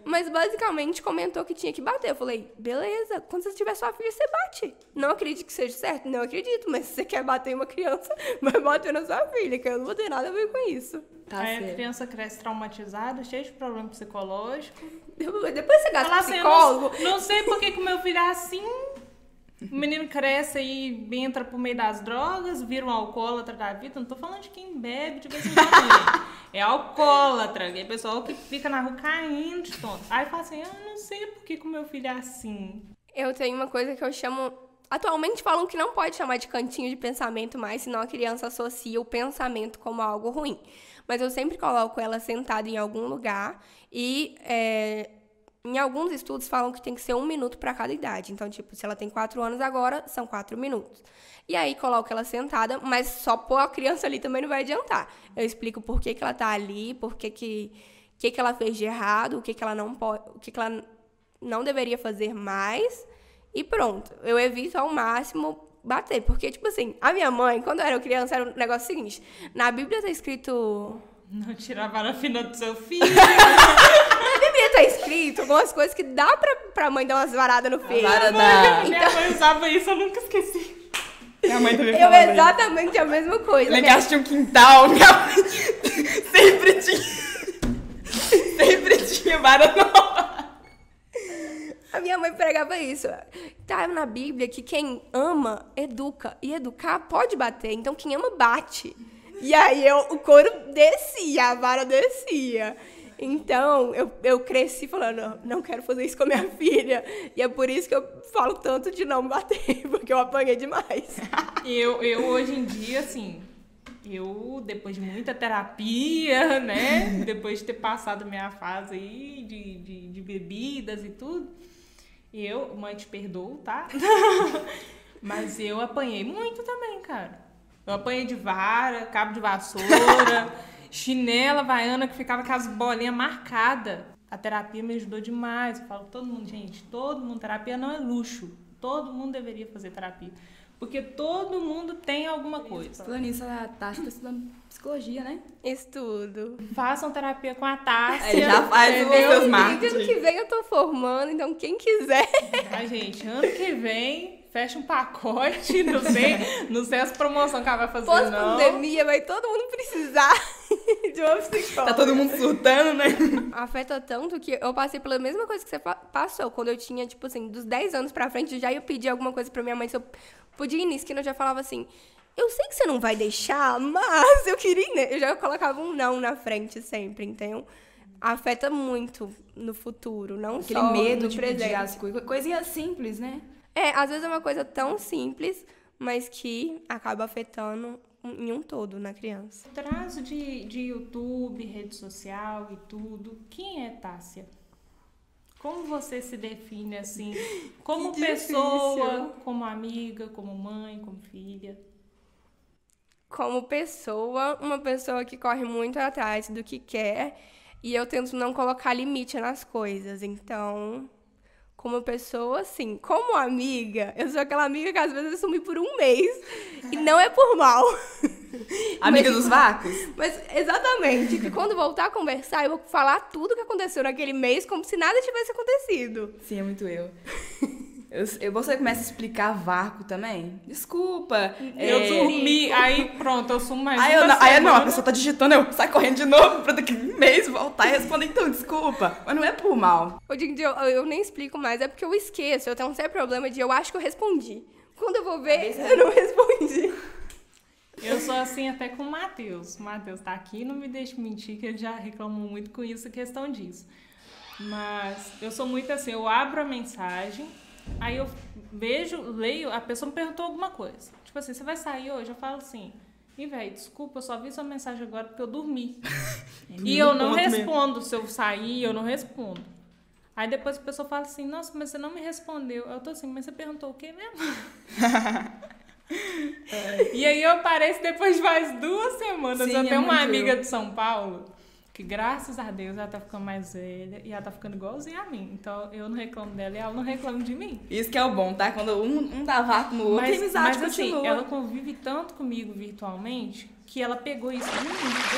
Mas basicamente comentou que tinha que bater. Eu falei, beleza, quando você tiver sua filha, você bate. Não acredito que seja certo? Não acredito, mas se você quer bater em uma criança, vai bater na sua filha, que eu não vou ter nada a ver com isso. Tá Aí a certo. criança cresce traumatizada, cheia de problema psicológico. Depois você gasta assim, psicólogo. não, não sei por que que o meu filho é assim. O menino cresce e entra pro meio das drogas, vira um alcoólatra da vida. Não tô falando de quem bebe de vez em quando. É alcoólatra, é pessoal que fica na rua caindo de tonto. Aí fala assim, ah, não sei por que o meu filho é assim. Eu tenho uma coisa que eu chamo. Atualmente falam que não pode chamar de cantinho de pensamento mais, senão a criança associa o pensamento como algo ruim. Mas eu sempre coloco ela sentada em algum lugar e é, Em alguns estudos falam que tem que ser um minuto para cada idade. Então, tipo, se ela tem quatro anos agora, são quatro minutos. E aí coloca ela sentada, mas só pôr a criança ali também não vai adiantar. Eu explico por que, que ela tá ali, por que, que, que, que ela fez de errado, o que, que ela não pode. O que, que ela não deveria fazer mais. E pronto. Eu evito ao máximo bater. Porque, tipo assim, a minha mãe, quando eu era criança, era um negócio seguinte. Na Bíblia tá escrito. Não tirar a vara fina do seu filho. Escrito algumas coisas que dá pra, pra mãe dar umas varadas no filho. vara da- Minha mãe usava isso, eu nunca esqueci. Minha mãe também Eu falava isso. exatamente a mesma coisa. Minha- casa tinha um quintal, minha mãe sempre tinha. Sempre tinha vara nova. A minha mãe pregava isso. Tá na Bíblia que quem ama, educa. E educar pode bater. Então quem ama, bate. E aí eu, o couro descia, a vara descia. Então eu, eu cresci falando, "Não, quero fazer isso com a minha filha. E é por isso que eu falo tanto de não bater, porque eu apanhei demais. Eu, eu hoje em dia, assim, eu, depois de muita terapia, né? Depois de ter passado minha fase aí de, de, de bebidas e tudo, eu, mãe, te perdoo, tá? Mas eu apanhei muito também, cara. Eu apanhei de vara, cabo de vassoura, chinela vaiana que ficava com as bolinhas marcadas. A terapia me ajudou demais. Eu falo, todo mundo, gente, todo mundo, terapia não é luxo. Todo mundo deveria fazer terapia. Porque todo mundo tem alguma coisa. Falando nisso, a Tati tá estudando psicologia, né? Estudo. Façam terapia com a Tássia. Aí já faz o entendeu? seus E marketing. ano que vem eu tô formando, então quem quiser. Ai, gente, ano que vem, fecha um pacote. Não sei, não sei as promoções que ela vai fazer, não. Pós-pandemia, vai todo mundo precisar de uma psicóloga. Tá todo mundo surtando, né? afeta tanto que eu passei pela mesma coisa que você pa- passou. Quando eu tinha, tipo assim, dos 10 anos pra frente, eu já ia pedir alguma coisa pra minha mãe. Se eu podia ir nisso, que eu já falava assim. Eu sei que você não vai deixar, mas eu queria. ne-". Eu já colocava um não na frente sempre, então afeta muito no futuro, não Aquele só medo no de presente. pedir as coisas. Coisinha simples, né? É, às vezes é uma coisa tão simples, mas que acaba afetando em um todo na criança. Traço de, de YouTube, rede social e tudo. Quem é Tássia? Como você se define assim? Como pessoa, como amiga, como mãe, como filha? como pessoa, uma pessoa que corre muito atrás do que quer e eu tento não colocar limite nas coisas. Então, como pessoa, sim. Como amiga, eu sou aquela amiga que às vezes eu sumi por um mês e não é por mal. Amiga Mas- dos vácuos? Mas exatamente, que quando voltar a conversar, eu vou falar tudo que aconteceu naquele mês como se nada tivesse acontecido. Sim, é muito eu. Eu, você começa a explicar vácuo também? Desculpa. Eu é, dormi, aí pronto, eu sumo mais Aí, eu, não, aí não, a pessoa tá digitando, eu saio correndo de novo pra daqui a um mês voltar e responder, então, desculpa. Mas não é por mal. Em dia eu, eu nem explico mais, é porque eu esqueço. Eu tenho um sério problema de eu acho que eu respondi. Quando eu vou ver, eu não respondi. Eu sou assim até com o Matheus. O Matheus tá aqui, não me deixe mentir, que ele já reclamou muito com isso, a questão disso. Mas eu sou muito assim, eu abro a mensagem, aí eu vejo, leio, a pessoa me perguntou alguma coisa. Tipo assim, você vai sair hoje? Eu falo assim, e velho, desculpa, eu só vi sua mensagem agora porque eu dormi. e eu não ponto mesmo. respondo. Se eu sair, eu não respondo. Aí depois a pessoa fala assim, nossa, mas você não me respondeu. Eu tô assim, mas você perguntou o quê mesmo? E aí eu apareço depois de mais duas semanas. Sim, eu é tenho uma muito amiga eu. de São Paulo que, graças a Deus, ela tá ficando mais velha e ela tá ficando igualzinha a mim. Então eu não reclamo dela e ela não reclama de mim. Isso que é o bom, tá? Quando um, um dá vácuo no outro, a Mas, amizade mas assim, continua. ela convive tanto comigo virtualmente que ela pegou isso de mim.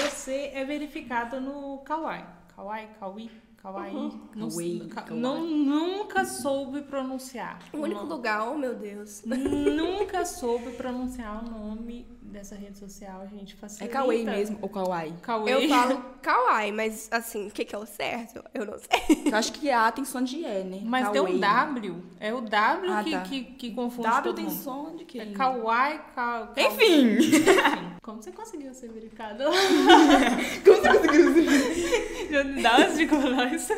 Você é verificada no Kawaii. Kawaii, Kawi, Kawaii. Não, Kawaii, Kawaii. não- nunca soube pronunciar. O único lugar, oh meu Deus. Nunca soube pronunciar o nome dessa rede social, gente. É Facilita. Kawaii mesmo, ou Kawaii? Kawaii. Eu falo kawaii, mas assim, o que, que é o certo? Eu não sei. Eu acho que A tem som de E, né? Mas tem um Kawaii. W. É o W Ah, que, tá. que, que confunde W todo tem mundo. som de quê? É kawaii, ka, ka- Enfim. Enfim. Como você conseguiu ser verificado? Como você conseguiu? Já dá umas dicas pra nós.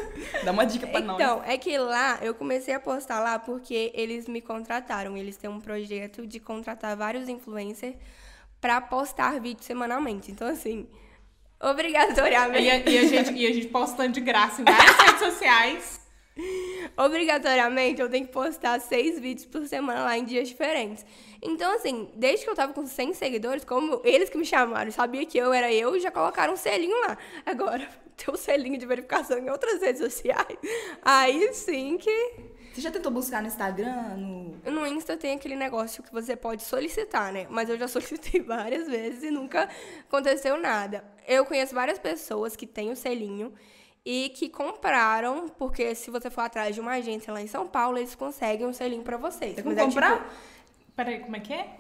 Dá uma dica pra nós. Então, é que lá, eu comecei a postar lá porque eles me contrataram. Eles têm um projeto de contratar vários influencers pra postar vídeo semanalmente. Então, assim, E obrigatoriamente. a, e a gente, e a gente postando de graça em várias redes sociais. Obrigatoriamente, eu tenho que postar seis vídeos por semana lá em dias diferentes. Então, assim, desde que eu tava com 100 seguidores, como eles que me chamaram, sabia que eu era eu, já colocaram um selinho lá. Agora, ter o um selinho de verificação em outras redes sociais, aí sim que você já tentou buscar no Instagram? No... no Insta tem aquele negócio que você pode solicitar, né? Mas eu já solicitei várias vezes e nunca aconteceu nada. Eu conheço várias pessoas que têm o selinho e que compraram, porque se você for atrás de uma agência lá em São Paulo, eles conseguem um selinho para vocês. Tem como é, comprar? Tipo, Peraí, como é que é?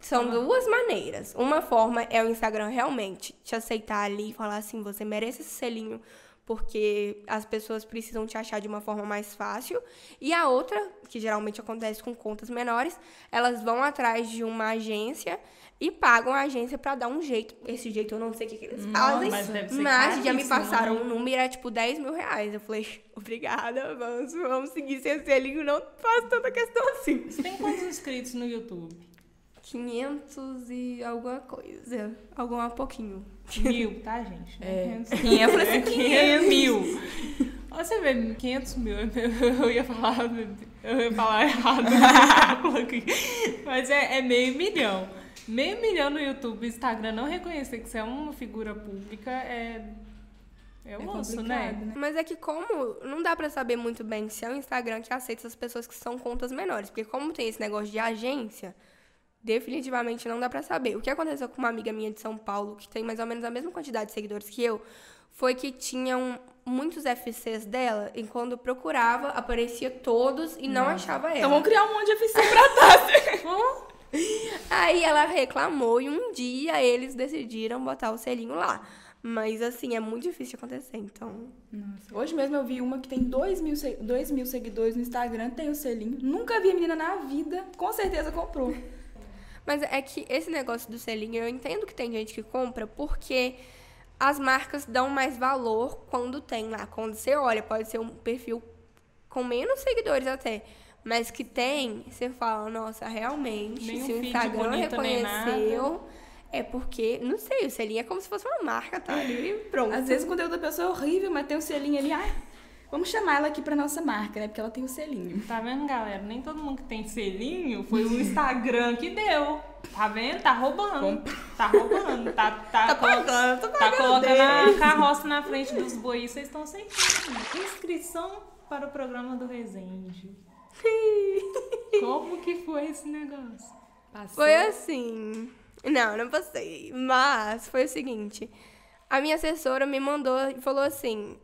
São duas maneiras. Uma forma é o Instagram realmente te aceitar ali e falar assim, você merece esse selinho porque as pessoas precisam te achar de uma forma mais fácil. E a outra, que geralmente acontece com contas menores, elas vão atrás de uma agência e pagam a agência para dar um jeito. Esse jeito eu não sei o que, que eles fazem. Mas, mas já me passaram né? um número, é tipo 10 mil reais. Eu falei, obrigada, vamos, vamos seguir sem selinho, não faço tanta questão assim. Você tem quantos inscritos no YouTube? 500 e alguma coisa. Alguma pouquinho. Mil, tá, gente? É. 500, 500, 500 mil. Você vê, 500 mil, eu ia falar, eu ia falar errado. Mas é, é meio milhão. Meio milhão no YouTube, Instagram não reconhecer que você é uma figura pública é é, é osso, né? né? Mas é que como não dá para saber muito bem se é o Instagram que aceita as pessoas que são contas menores, porque como tem esse negócio de agência, definitivamente não dá para saber. O que aconteceu com uma amiga minha de São Paulo, que tem mais ou menos a mesma quantidade de seguidores que eu, foi que tinham muitos FCs dela e quando procurava, aparecia todos e não achava ela. Então vamos criar um monte de FC pra Tassi. Aí ela reclamou e um dia eles decidiram botar o selinho lá. Mas assim, é muito difícil de acontecer, então. Nossa. Hoje mesmo eu vi uma que tem 2 mil, dois mil seguidores no Instagram, tem o selinho. Nunca vi a menina na vida, com certeza comprou. Mas é que esse negócio do selinho, eu entendo que tem gente que compra porque as marcas dão mais valor quando tem lá. Quando você olha, pode ser um perfil com menos seguidores até. Mas que tem, você fala, nossa, realmente, nem se um o Instagram reconheceu, é porque, não sei, o selinho é como se fosse uma marca, tá ali e pronto. Às vezes o conteúdo da pessoa é horrível, mas tem um selinho ali, ai, Vamos chamar ela aqui pra nossa marca, né? Porque ela tem o selinho. Tá vendo, galera? Nem todo mundo que tem selinho foi o Instagram que deu. Tá vendo? Tá roubando. Tá roubando. Tá, tá, tá pagando, tá, tá colocando a carroça na frente dos bois. Vocês estão sem inscrição para o programa do Resende. Como que foi esse negócio? Passou? Foi assim. Não, não passei. Mas foi o seguinte. A minha assessora me mandou e falou assim: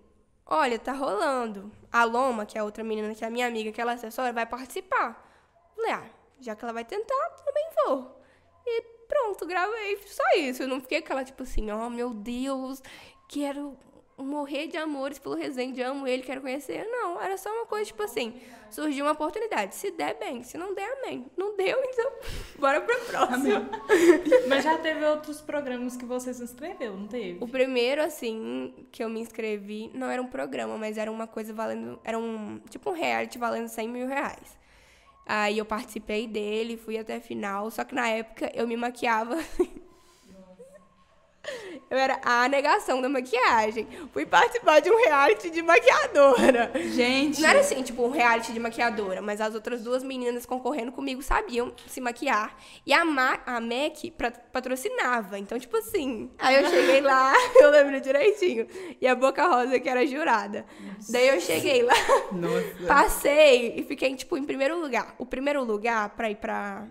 Olha, tá rolando. A Loma, que é outra menina que é minha amiga, que ela é assessora, vai participar. Falei, ah, já que ela vai tentar, também vou. E pronto, gravei. Só isso. Eu não fiquei aquela, tipo assim, ó, oh, meu Deus, quero morrer de amores pelo Resende, amo ele, quero conhecer. Não, era só uma coisa, tipo assim, surgiu uma oportunidade. Se der, bem. Se não der, amém. Não deu, então bora pro próximo. Mas já teve outros programas que você se inscreveu, não teve? O primeiro, assim, que eu me inscrevi, não era um programa, mas era uma coisa valendo, era um, tipo um reality valendo 100 mil reais. Aí eu participei dele, fui até a final, só que na época eu me maquiava Eu era a negação da maquiagem. Fui participar de um reality de maquiadora. Gente. Não era assim, tipo, um reality de maquiadora, mas as outras duas meninas concorrendo comigo sabiam se maquiar. E a, Ma a MAC patrocinava. Então, tipo assim. Aí eu cheguei lá, eu lembro direitinho. E a Boca Rosa, que era jurada. Nossa. Daí eu cheguei lá, Nossa. passei e fiquei, tipo, em primeiro lugar. O primeiro lugar pra ir pra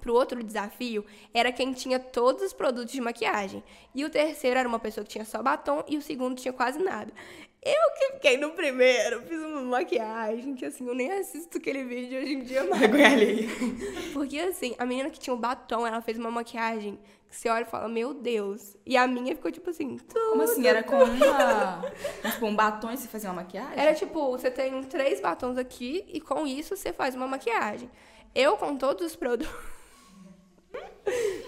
pro outro desafio era quem tinha todos os produtos de maquiagem. E o terceiro era uma pessoa que tinha só batom e o segundo tinha quase nada. Eu que fiquei no primeiro, fiz uma maquiagem que assim, eu nem assisto aquele vídeo hoje em dia mais. Porque assim, a menina que tinha o batom, ela fez uma maquiagem que você olha e fala, meu Deus. E a minha ficou tipo assim, tudo. Como assim? Era com uma. tipo, um batom e você fazia uma maquiagem? Era tipo, você tem três batons aqui e com isso você faz uma maquiagem. Eu, com todos os produtos.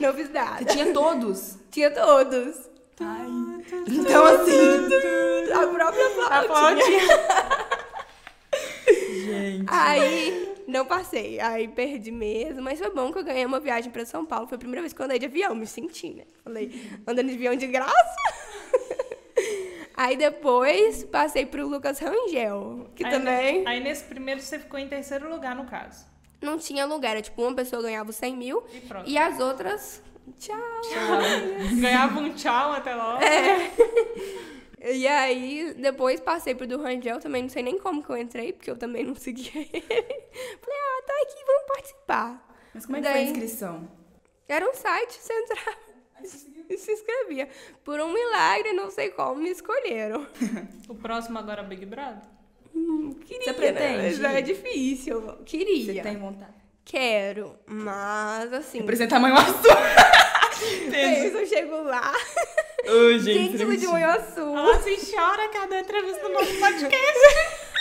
Não fiz nada. Você tinha todos? Tinha todos. Ai. Então, assim. A própria flautinha. Gente. Aí, não passei. Aí, perdi mesmo. Mas foi bom que eu ganhei uma viagem pra São Paulo. Foi a primeira vez que eu andei de avião. Me senti, né? Falei, andando de avião de graça. Aí depois passei pro Lucas Rangel, que aí, também Aí nesse primeiro você ficou em terceiro lugar, no caso. Não tinha lugar. Era tipo, uma pessoa ganhava os 100 mil E pronto. e as outras. Tchau. Ganhava um tchau até logo. É. E aí, depois passei pro do Rangel, também não sei nem como que eu entrei, porque eu também não seguia ele. Falei, ah, tá aqui, vamos participar. Mas como é que foi a Daí- inscrição? Era um site, você entrava e se inscrevia. Por um milagre, não sei como, me escolheram. O próximo agora é Big Brother? Hum, Queria, Você pretende? né? Mas é difícil. Queria. Você tem vontade? Quero, mas assim... Representa a mãe Açu. Depois eu chego lá, Ô, gente, gente. de Manhuaçu. Ela assim chora cada entrevista no nosso podcast.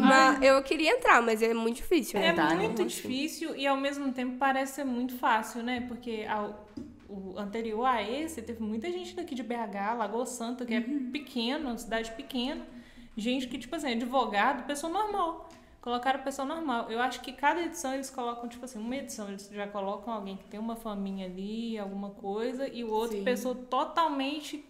Mas eu queria entrar, mas é muito difícil, né? É Tá, né? muito difícil e ao mesmo tempo parece ser muito fácil, né? Porque ao- o anterior a esse, teve muita gente daqui de BH, Lagoa Santa, que é pequeno, uma cidade pequena. Gente que, tipo assim, é advogado, pessoa normal. Colocaram pessoa normal. Eu acho que cada edição eles colocam, tipo assim, uma edição eles já colocam alguém que tem uma família ali, alguma coisa, e o outro, Sim. pessoa totalmente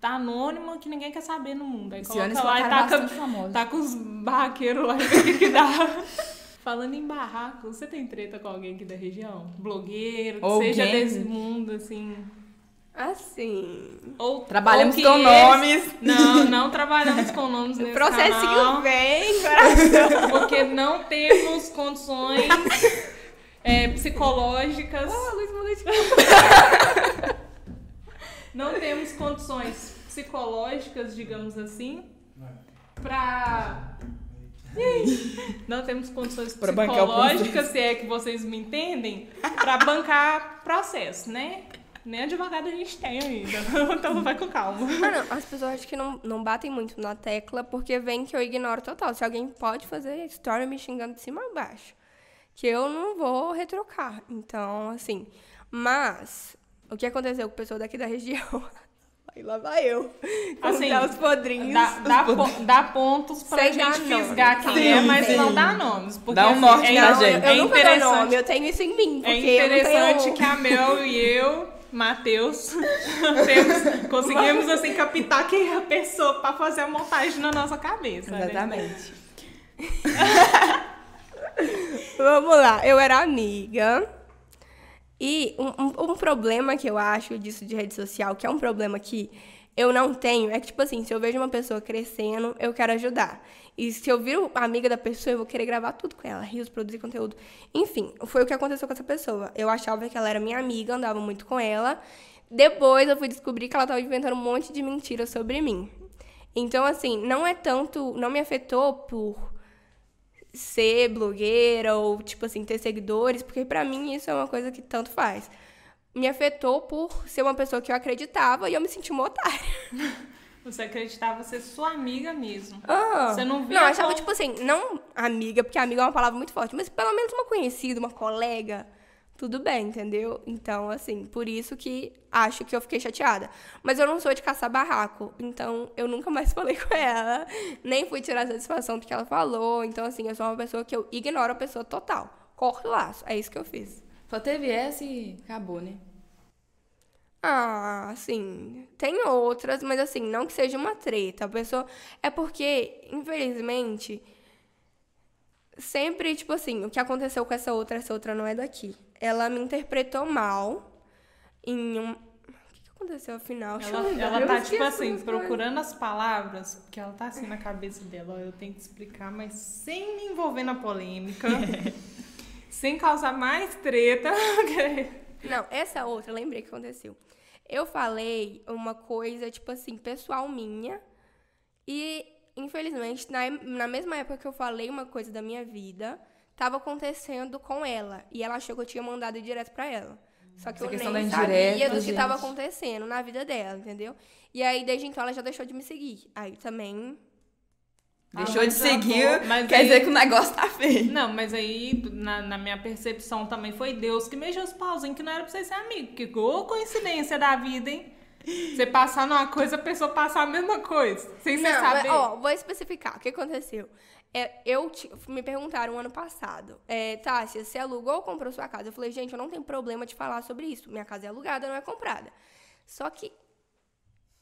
tá anônima que ninguém quer saber no mundo. Aí coloca lá e famosos. Tá com os barraqueiros lá e vê o que, que dá. Falando em barraco, você tem treta com alguém aqui da região? Blogueiro, Ou seja desse mundo, assim. Assim. Ou, Trabalhamos ou com esse- nomes. Não, não trabalhamos com nomes O nesse processinho canal, vem, coração. porque não temos condições é, psicológicas. Ah, Luiz de Não temos condições psicológicas, digamos assim, pra. Não temos condições psicológicas, se é que vocês me entendem, pra bancar processo, né? Nem advogado a gente tem ainda. Então vai com calma. Ah, não. As pessoas acho que não, não batem muito na tecla porque vem que eu ignoro total. Se alguém pode fazer story me xingando de cima a baixo. Que eu não vou retrocar. Então, assim. Mas, o que aconteceu com o pessoal daqui da região? Aí lá vai eu. Assim, os podrinhos. Dá, dá, po- dá pontos pra Sem dar gente fisgar quem Sim, é, mas sim. não dá nomes. Porque, Dá um assim, norte é, na gente. eu, eu é interessante. nome, eu tenho isso em mim. É interessante tenho... que a Mel e eu, Matheus, temos, conseguimos assim captar quem é a pessoa pra fazer a montagem na nossa cabeça. né? Exatamente. Vamos lá, eu era amiga. E um, um- um problema que eu acho disso de rede social, que é um problema que eu não tenho, é que, tipo assim, se eu vejo uma pessoa crescendo, eu quero ajudar. E se eu viro amiga da pessoa, eu vou querer gravar tudo com ela, rios, produzir conteúdo. Enfim, foi o que aconteceu com essa pessoa. Eu achava que ela era minha amiga, andava muito com ela. Depois eu fui descobrir que ela estava inventando um monte de mentiras sobre mim. Então, assim, não é tanto. Não me afetou por ser blogueira ou, tipo assim, ter seguidores, porque pra mim isso é uma coisa que tanto faz. Me afetou por ser uma pessoa que eu acreditava e eu me senti uma otária. Você acreditava ser sua amiga mesmo. Ah. Você não via Não, achava, como- tipo assim, não amiga, porque amiga é uma palavra muito forte, mas pelo menos uma conhecida, uma colega, tudo bem, entendeu? Então, assim, por isso que acho que eu fiquei chateada. Mas eu não sou de caçar barraco, então eu nunca mais falei com ela, nem fui tirar satisfação do que ela falou. Então, assim, eu sou uma pessoa que eu ignoro a pessoa total. Corto o laço, é isso que eu fiz. Só teve essa e acabou, né? Ah, assim, tem outras, mas assim, não que seja uma treta. A pessoa. É porque, infelizmente, sempre, tipo assim, o que aconteceu com essa outra, essa outra não é daqui. Ela me interpretou mal em um. O que, aconteceu afinal? Deixa Ela, ela tá, tipo assim, coisas. procurando as palavras, porque ela tá assim na cabeça dela, ó, eu tenho que explicar, mas sem me envolver na polêmica, sem causar mais treta. Não, essa outra, lembrei o que aconteceu. Eu falei uma coisa, tipo assim, pessoal minha. E, infelizmente, na, na mesma época que eu falei uma coisa da minha vida, tava acontecendo com ela. E ela achou que eu tinha mandado direto pra ela. Só que Essa eu nem sabia indireta, do que tava gente. acontecendo na vida dela, entendeu? E aí, desde então, ela já deixou de me seguir. Aí também. Deixou Ah, de seguir, quer aí- dizer que o negócio tá feio. Não, mas aí, na, na minha percepção também, foi Deus que mexeu os pauzinhos que não era pra você ser amigo. Que coincidência da vida, hein? Você passar numa coisa, a pessoa passar a mesma coisa. Sem você saber. mas, ó, vou especificar. O que aconteceu? É, eu me perguntaram ano passado, é, Tássia, você alugou ou comprou sua casa? Eu falei, gente, eu não tenho problema de falar sobre isso. Minha casa é alugada, não é comprada. Só que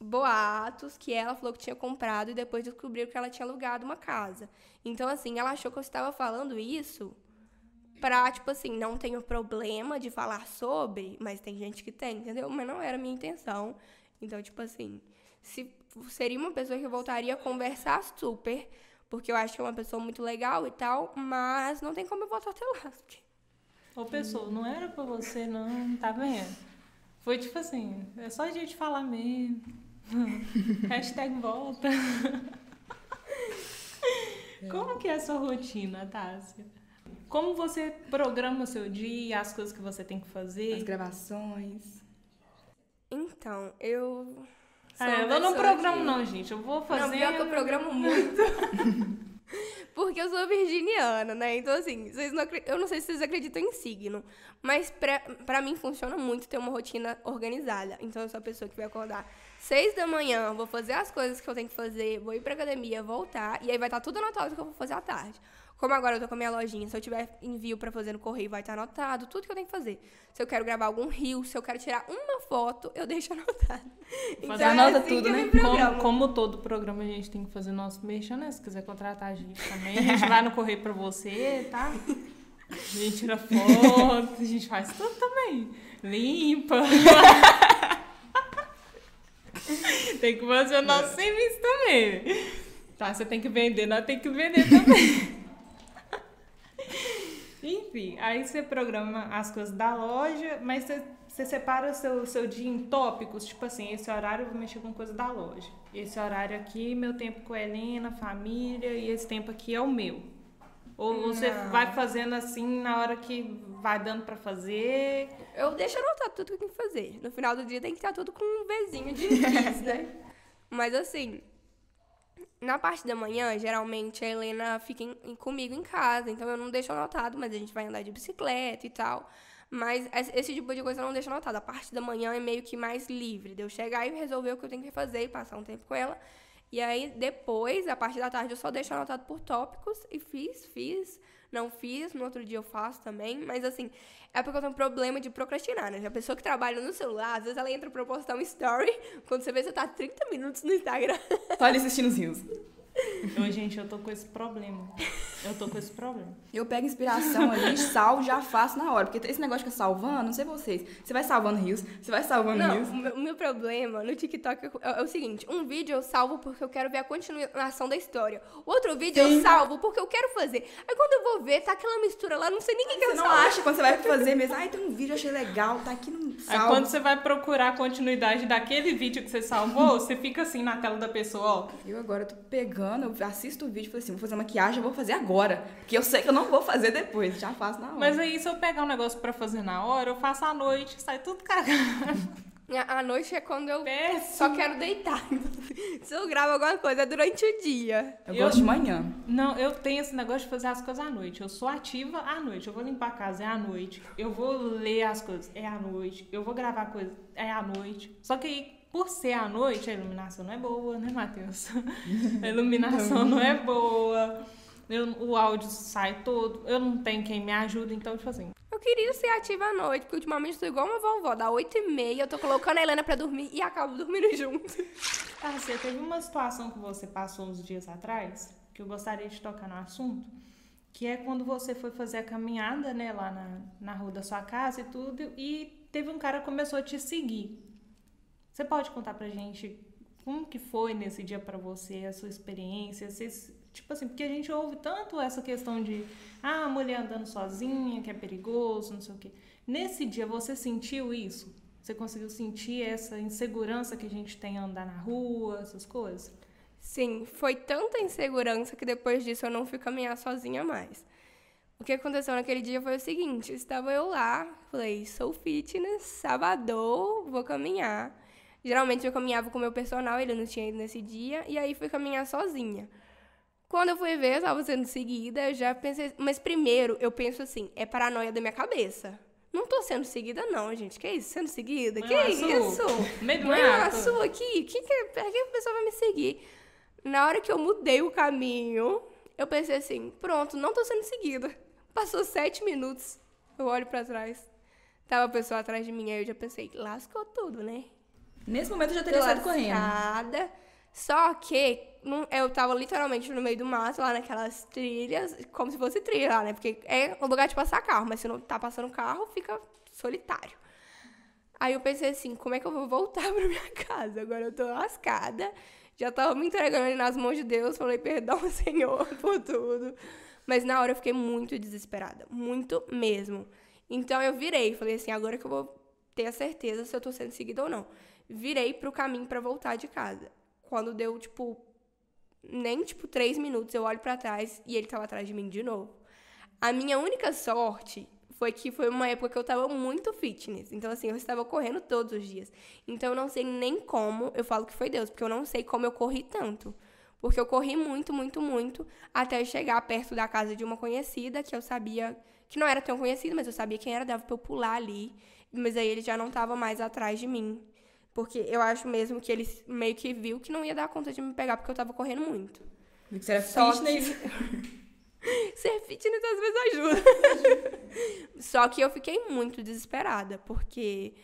boatos que ela falou que tinha comprado e depois descobriram que ela tinha alugado uma casa. Então, assim, ela achou que eu estava falando isso pra, tipo assim, não tenho problema de falar sobre, mas tem gente que tem, entendeu? Mas não era a minha intenção. Então, tipo assim, se seria uma pessoa que eu voltaria a conversar super, porque eu acho que é uma pessoa muito legal e tal, mas não tem como eu voltar até lá. Ô, pessoa, não era pra você, não, tá vendo? Foi tipo assim, é só a gente falar mesmo. Hashtag volta. Como que é a sua rotina, Tássia? Como você programa o seu dia, as coisas que você tem que fazer? As gravações. Então, eu. Ah, eu não programo que- não, gente. Eu vou fazer... Não, pior que eu programo muito. Porque eu sou virginiana, né? Então, assim, vocês não eu não sei se vocês acreditam em signo, mas pra, pra mim funciona muito ter uma rotina organizada. Então, eu sou a pessoa que vai acordar seis da manhã, vou fazer as coisas que eu tenho que fazer, vou ir pra academia, voltar, e aí vai estar tudo anotado que eu vou fazer à tarde. Como agora eu tô com a minha lojinha, se eu tiver envio pra fazer no correio, vai estar anotado, tudo que eu tenho que fazer. Se eu quero gravar algum rio, se eu quero tirar uma foto, eu deixo anotado. Então, Fazer é anota assim tudo, né? Como, como todo programa a gente tem que fazer nosso merchan, né? Se quiser contratar a gente também, a gente vai no correio pra você, tá? A gente tira foto, a gente faz tudo também. Limpa. tem que fazer o nosso serviço também. Tá, você tem que vender, nós tem que vender também. Enfim, aí você programa as coisas da loja, mas você, você separa o seu, seu dia em tópicos, tipo assim, esse horário eu vou mexer com coisa da loja. Esse horário aqui, meu tempo com a Helena, família, e esse tempo aqui é o meu. Ou você Não. vai fazendo assim na hora que vai dando pra fazer. Eu deixo anotado tudo que eu tenho que fazer. No final do dia tem que estar tudo com um Vzinho de fiz, né? Mas assim, na parte da manhã, geralmente a Helena fica em- em- comigo em casa, então eu não deixo anotado, mas a gente vai andar de bicicleta e tal. Mas es- esse tipo de coisa eu não deixo anotado. A parte da manhã é meio que mais livre, de eu chegar e resolver o que eu tenho que fazer e passar um tempo com ela. E aí, depois, a parte da tarde, eu só deixo anotado por tópicos e fiz, fiz, não fiz, no outro dia eu faço também. Mas assim, é porque eu tenho um problema de procrastinar, né? A pessoa que trabalha no celular, às vezes ela entra pra postar um story, quando você vê, você tá 30 minutos no Instagram. Só ali assistindo os rios. Eu, gente, eu tô com esse problema. Eu tô com esse problema. Eu pego inspiração ali, salvo, já faço na hora. Porque esse negócio que é salvando, não sei vocês. Você vai salvando rios, você vai salvando Não, rios. o meu, o meu problema no TikTok é, é o seguinte: um vídeo eu salvo porque eu quero ver a continuação da história. O outro vídeo eu Sim. salvo porque eu quero fazer. Aí quando eu vou ver, tá aquela mistura lá, não sei nem quem que Você eu não salvo. acha quando você vai fazer mesmo. Ai, tem um vídeo, achei legal, tá aqui no Aí salvo. quando você vai procurar a continuidade daquele vídeo que você salvou, você fica assim na tela da pessoa, ó. Eu agora tô pegando, eu assisto o vídeo e falo assim, vou fazer maquiagem, eu vou fazer agora. Porque eu sei que eu não vou fazer depois, já faço na hora. Mas aí, se eu pegar um negócio pra fazer na hora, eu faço à noite, sai tudo cagado. A a noite é quando eu Péssimo. só quero deitar. Se eu gravo alguma coisa, é durante o dia. eu, eu- gosto de manhã. Não, eu tenho esse negócio de fazer as coisas à noite. Eu sou ativa à noite. Eu vou limpar a casa, é à noite. Eu vou ler as coisas, é à noite. Eu vou gravar coisas, é à noite. Só que aí, por ser à noite, a iluminação não é boa, né, Matheus? A iluminação não é boa. Eu- o áudio sai todo. Eu não tenho quem me ajude, então, tipo assim. Eu queria ser ativa à noite, porque ultimamente eu tô igual uma vovó. Dá 8 e meia, eu tô colocando a Helena pra dormir e acabo dormindo junto. Ah, você teve uma situação que você passou uns dias atrás, que eu gostaria de tocar no assunto, que é quando você foi fazer a caminhada, né, lá na, na rua da sua casa e tudo, e teve um cara que começou a te seguir. Você pode contar pra gente como que foi nesse dia pra você, a sua experiência? Vocês, tipo assim, porque a gente ouve tanto essa questão de, ah, a mulher andando sozinha, que é perigoso, não sei o quê. Nesse dia você sentiu isso? Você conseguiu sentir essa insegurança que a gente tem a andar na rua, essas coisas? Sim, foi tanta insegurança que depois disso eu não fui caminhar sozinha mais. O que aconteceu naquele dia foi o seguinte: estava eu lá, falei, sou fitness, sabadão, vou caminhar. Geralmente eu caminhava com meu personal, ele não tinha ido nesse dia, e aí fui caminhar sozinha. Quando eu fui ver, eu estava sendo seguida, eu já pensei. Mas primeiro eu penso assim: é paranoia da minha cabeça. Não tô sendo seguida, não, gente. Que isso? Sendo seguida? Que é isso? sua? Meio do Não é aqui? Que que, pra que a pessoa vai me seguir? Na hora que eu mudei o caminho, eu pensei assim, pronto, não tô sendo seguida. Passou sete minutos, eu olho pra trás. Tava a pessoa atrás de mim, aí eu já pensei, lascou tudo, né? Nesse momento eu já teria saído correndo. Só que eu tava literalmente no meio do mato, lá naquelas trilhas, como se fosse trilha lá, né? Porque é um lugar de passar carro, mas se não tá passando carro, fica solitário. Aí eu pensei assim, como é que eu vou voltar pra minha casa? Agora eu tô lascada. Já tava me entregando ali nas mãos de Deus, falei, perdão, Senhor, por tudo. Mas na hora eu fiquei muito desesperada, muito mesmo. Então eu virei, falei assim, agora que eu vou ter a certeza se eu tô sendo seguida ou não. Virei pro caminho pra voltar de casa. Quando deu, tipo, nem, tipo, três minutos, eu olho pra trás e ele tava atrás de mim de novo. A minha única sorte foi que foi uma época que eu tava muito fitness. Então, assim, eu estava correndo todos os dias. Então, eu não sei nem como, eu falo que foi Deus, porque eu não sei como eu corri tanto. Porque eu corri muito, muito, muito, até chegar perto da casa de uma conhecida, que eu sabia, que não era tão conhecida, mas eu sabia quem era, dava pra eu pular ali. Mas aí ele já não tava mais atrás de mim. Porque eu acho mesmo que ele meio que viu que não ia dar conta de me pegar, porque eu tava correndo muito. Você era Só fitness. que... Ser fitness às vezes ajuda. Só que eu fiquei muito desesperada, porque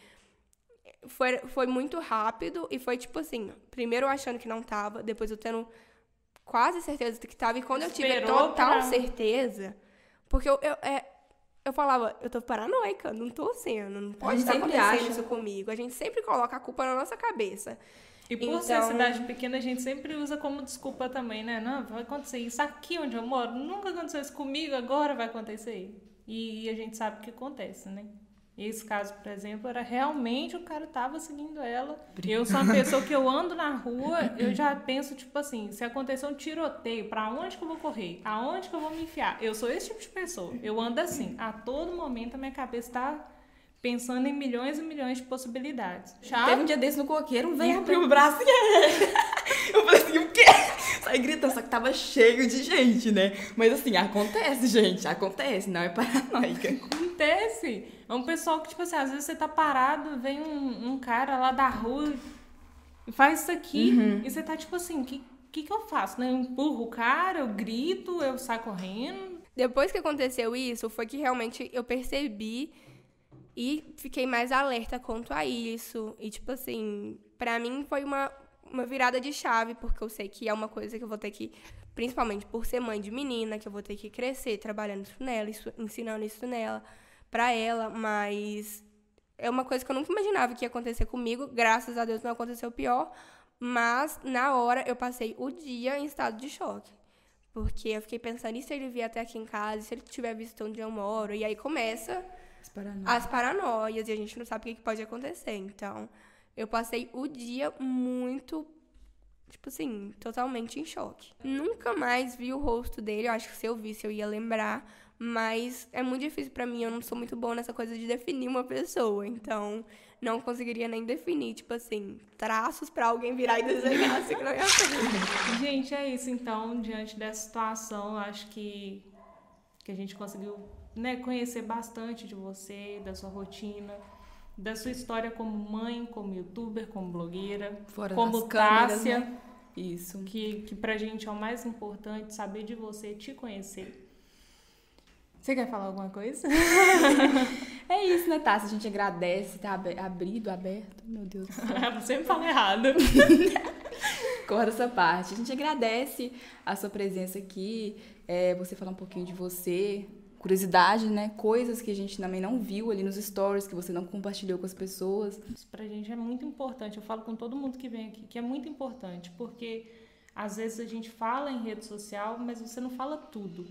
foi, foi muito rápido e foi tipo assim, primeiro eu achando que não tava, depois eu tendo quase certeza de que tava, e quando eu tive Esperou total pra- certeza, porque eu, eu, é, eu falava, eu tô paranoica, não tô sendo, não pode estar sempre acontecendo acha. isso comigo. A gente sempre coloca a culpa na nossa cabeça. E por ser Então- cidade pequena, a gente sempre usa como desculpa também, né? Não, vai acontecer isso aqui onde eu moro. Nunca aconteceu isso comigo, agora vai acontecer. E, a gente sabe o que acontece, né? Esse caso, por exemplo, era realmente o cara tava seguindo ela. Eu sou uma pessoa que eu ando na rua, eu já penso, tipo assim, se acontecer um tiroteio, pra onde que eu vou correr? Aonde que eu vou me enfiar? Eu sou esse tipo de pessoa. Eu ando assim. A todo momento a minha cabeça tá pensando em milhões e milhões de possibilidades. Teve um dia desse no coqueiro, um velho Então. abriu o braço e Eu falei assim, o quê? Saí gritando, só que tava cheio de gente, né? Mas assim, acontece, gente, acontece, não é paranoica. Acontece. É um pessoal que, tipo assim, às vezes você tá parado, vem um, um cara lá da rua e faz isso aqui, e você tá tipo assim, o que, que, que eu faço? Né? Eu empurro o cara, eu grito, eu saio correndo. Depois que aconteceu isso, foi que realmente eu percebi e fiquei mais alerta quanto a isso. E, tipo assim, pra mim foi uma, uma virada de chave, porque eu sei que é uma coisa que eu vou ter que, principalmente por ser mãe de menina, que eu vou ter que crescer trabalhando isso nela, isso- ensinando isso nela, pra ela, mas é uma coisa que eu nunca imaginava que ia acontecer comigo. Graças a Deus não aconteceu pior, mas na hora eu passei o dia em estado de choque. Porque eu fiquei pensando, e se ele vier até aqui em casa, e se ele tiver visto onde eu moro? E aí começa as paranoias e a gente não sabe o que pode acontecer. Então, eu passei o dia muito, tipo assim, totalmente em choque. Nunca mais vi o rosto dele. Eu acho que se eu visse, eu ia lembrar. Mas é muito difícil pra mim. Eu não sou muito boa nessa coisa de definir uma pessoa. Então, não conseguiria nem definir, tipo assim, traços pra alguém virar e desenhar assim que não ia ser. Gente, é isso então, diante dessa situação, eu acho que, que a gente conseguiu né, conhecer bastante de você, da sua rotina, da sua história como mãe, como youtuber, como blogueira, Fora como câmeras, Tássia. né? Isso. que, que pra gente é o mais importante, saber de você, te conhecer. Você quer falar alguma coisa? É isso, né, Tássia? A gente agradece, tá abe- abrido, aberto. Meu Deus do céu. Eu sempre falo errado. Corta essa parte. A gente agradece a sua presença aqui, é, você falar um pouquinho de você, curiosidade, né? Coisas que a gente também não viu ali nos stories, que você não compartilhou com as pessoas. Isso pra gente é muito importante. Eu falo com todo mundo que vem aqui que é muito importante, porque às vezes a gente fala em rede social, mas você não fala tudo.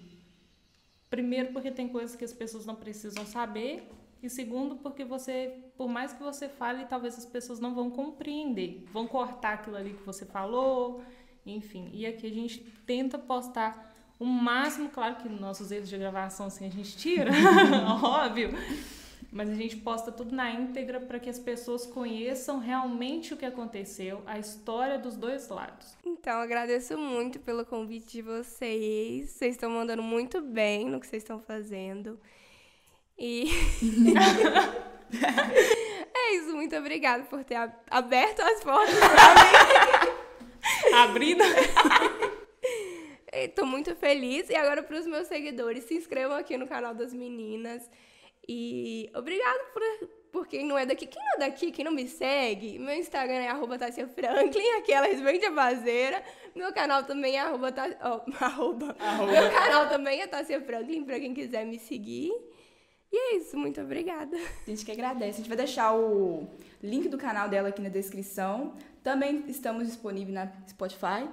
Primeiro, porque tem coisas que as pessoas não precisam saber, e segundo, porque você, por mais que você fale, talvez as pessoas não vão compreender, vão cortar aquilo ali que você falou, enfim. E aqui a gente tenta postar o máximo, claro que nossos erros de gravação assim a gente tira, óbvio, mas a gente posta tudo na íntegra para que as pessoas conheçam realmente o que aconteceu, a história dos dois lados. Então, agradeço muito pelo convite de vocês. Vocês estão mandando muito bem no que vocês estão fazendo. E. é isso, muito obrigada por ter ab- aberto as portas pra mim. Abrindo. Estou muito feliz. E agora, para os meus seguidores, se inscrevam aqui no canal das meninas. E obrigado por por quem não é daqui. Quem não é daqui, quem não me segue, meu Instagram é arroba Tassia Franklin, aquela bem baseira. Meu canal também é arroba, oh, arroba. arroba. Meu canal também é Tassia Franklin, pra quem quiser me seguir. E é isso, muito obrigada. A gente que agradece. A gente vai deixar o link do canal dela aqui na descrição. Também estamos disponíveis na Spotify.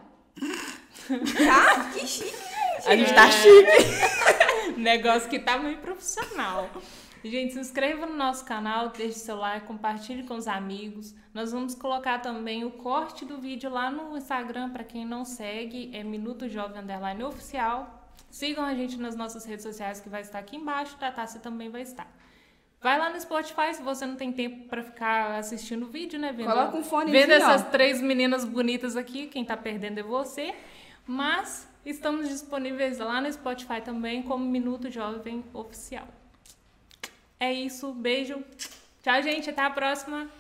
Ah, que chique, gente. A gente tá chique. Negócio que tá meio profissional. Gente, se inscreva no nosso canal, deixe seu like, compartilhe com os amigos. Nós vamos colocar também o corte do vídeo lá no Instagram, para quem não segue, é Minuto Jovem Underline Oficial. Sigam a gente nas nossas redes sociais, que vai estar aqui embaixo, da Tassi também vai estar. Vai lá no Spotify se você não tem tempo para ficar assistindo o vídeo, né? Vendo, Coloca um fone Vendo essas três meninas bonitas aqui, quem tá perdendo é você. Mas estamos disponíveis lá no Spotify também como Minuto Jovem Oficial. É isso, beijo. Tchau, gente. Até a próxima.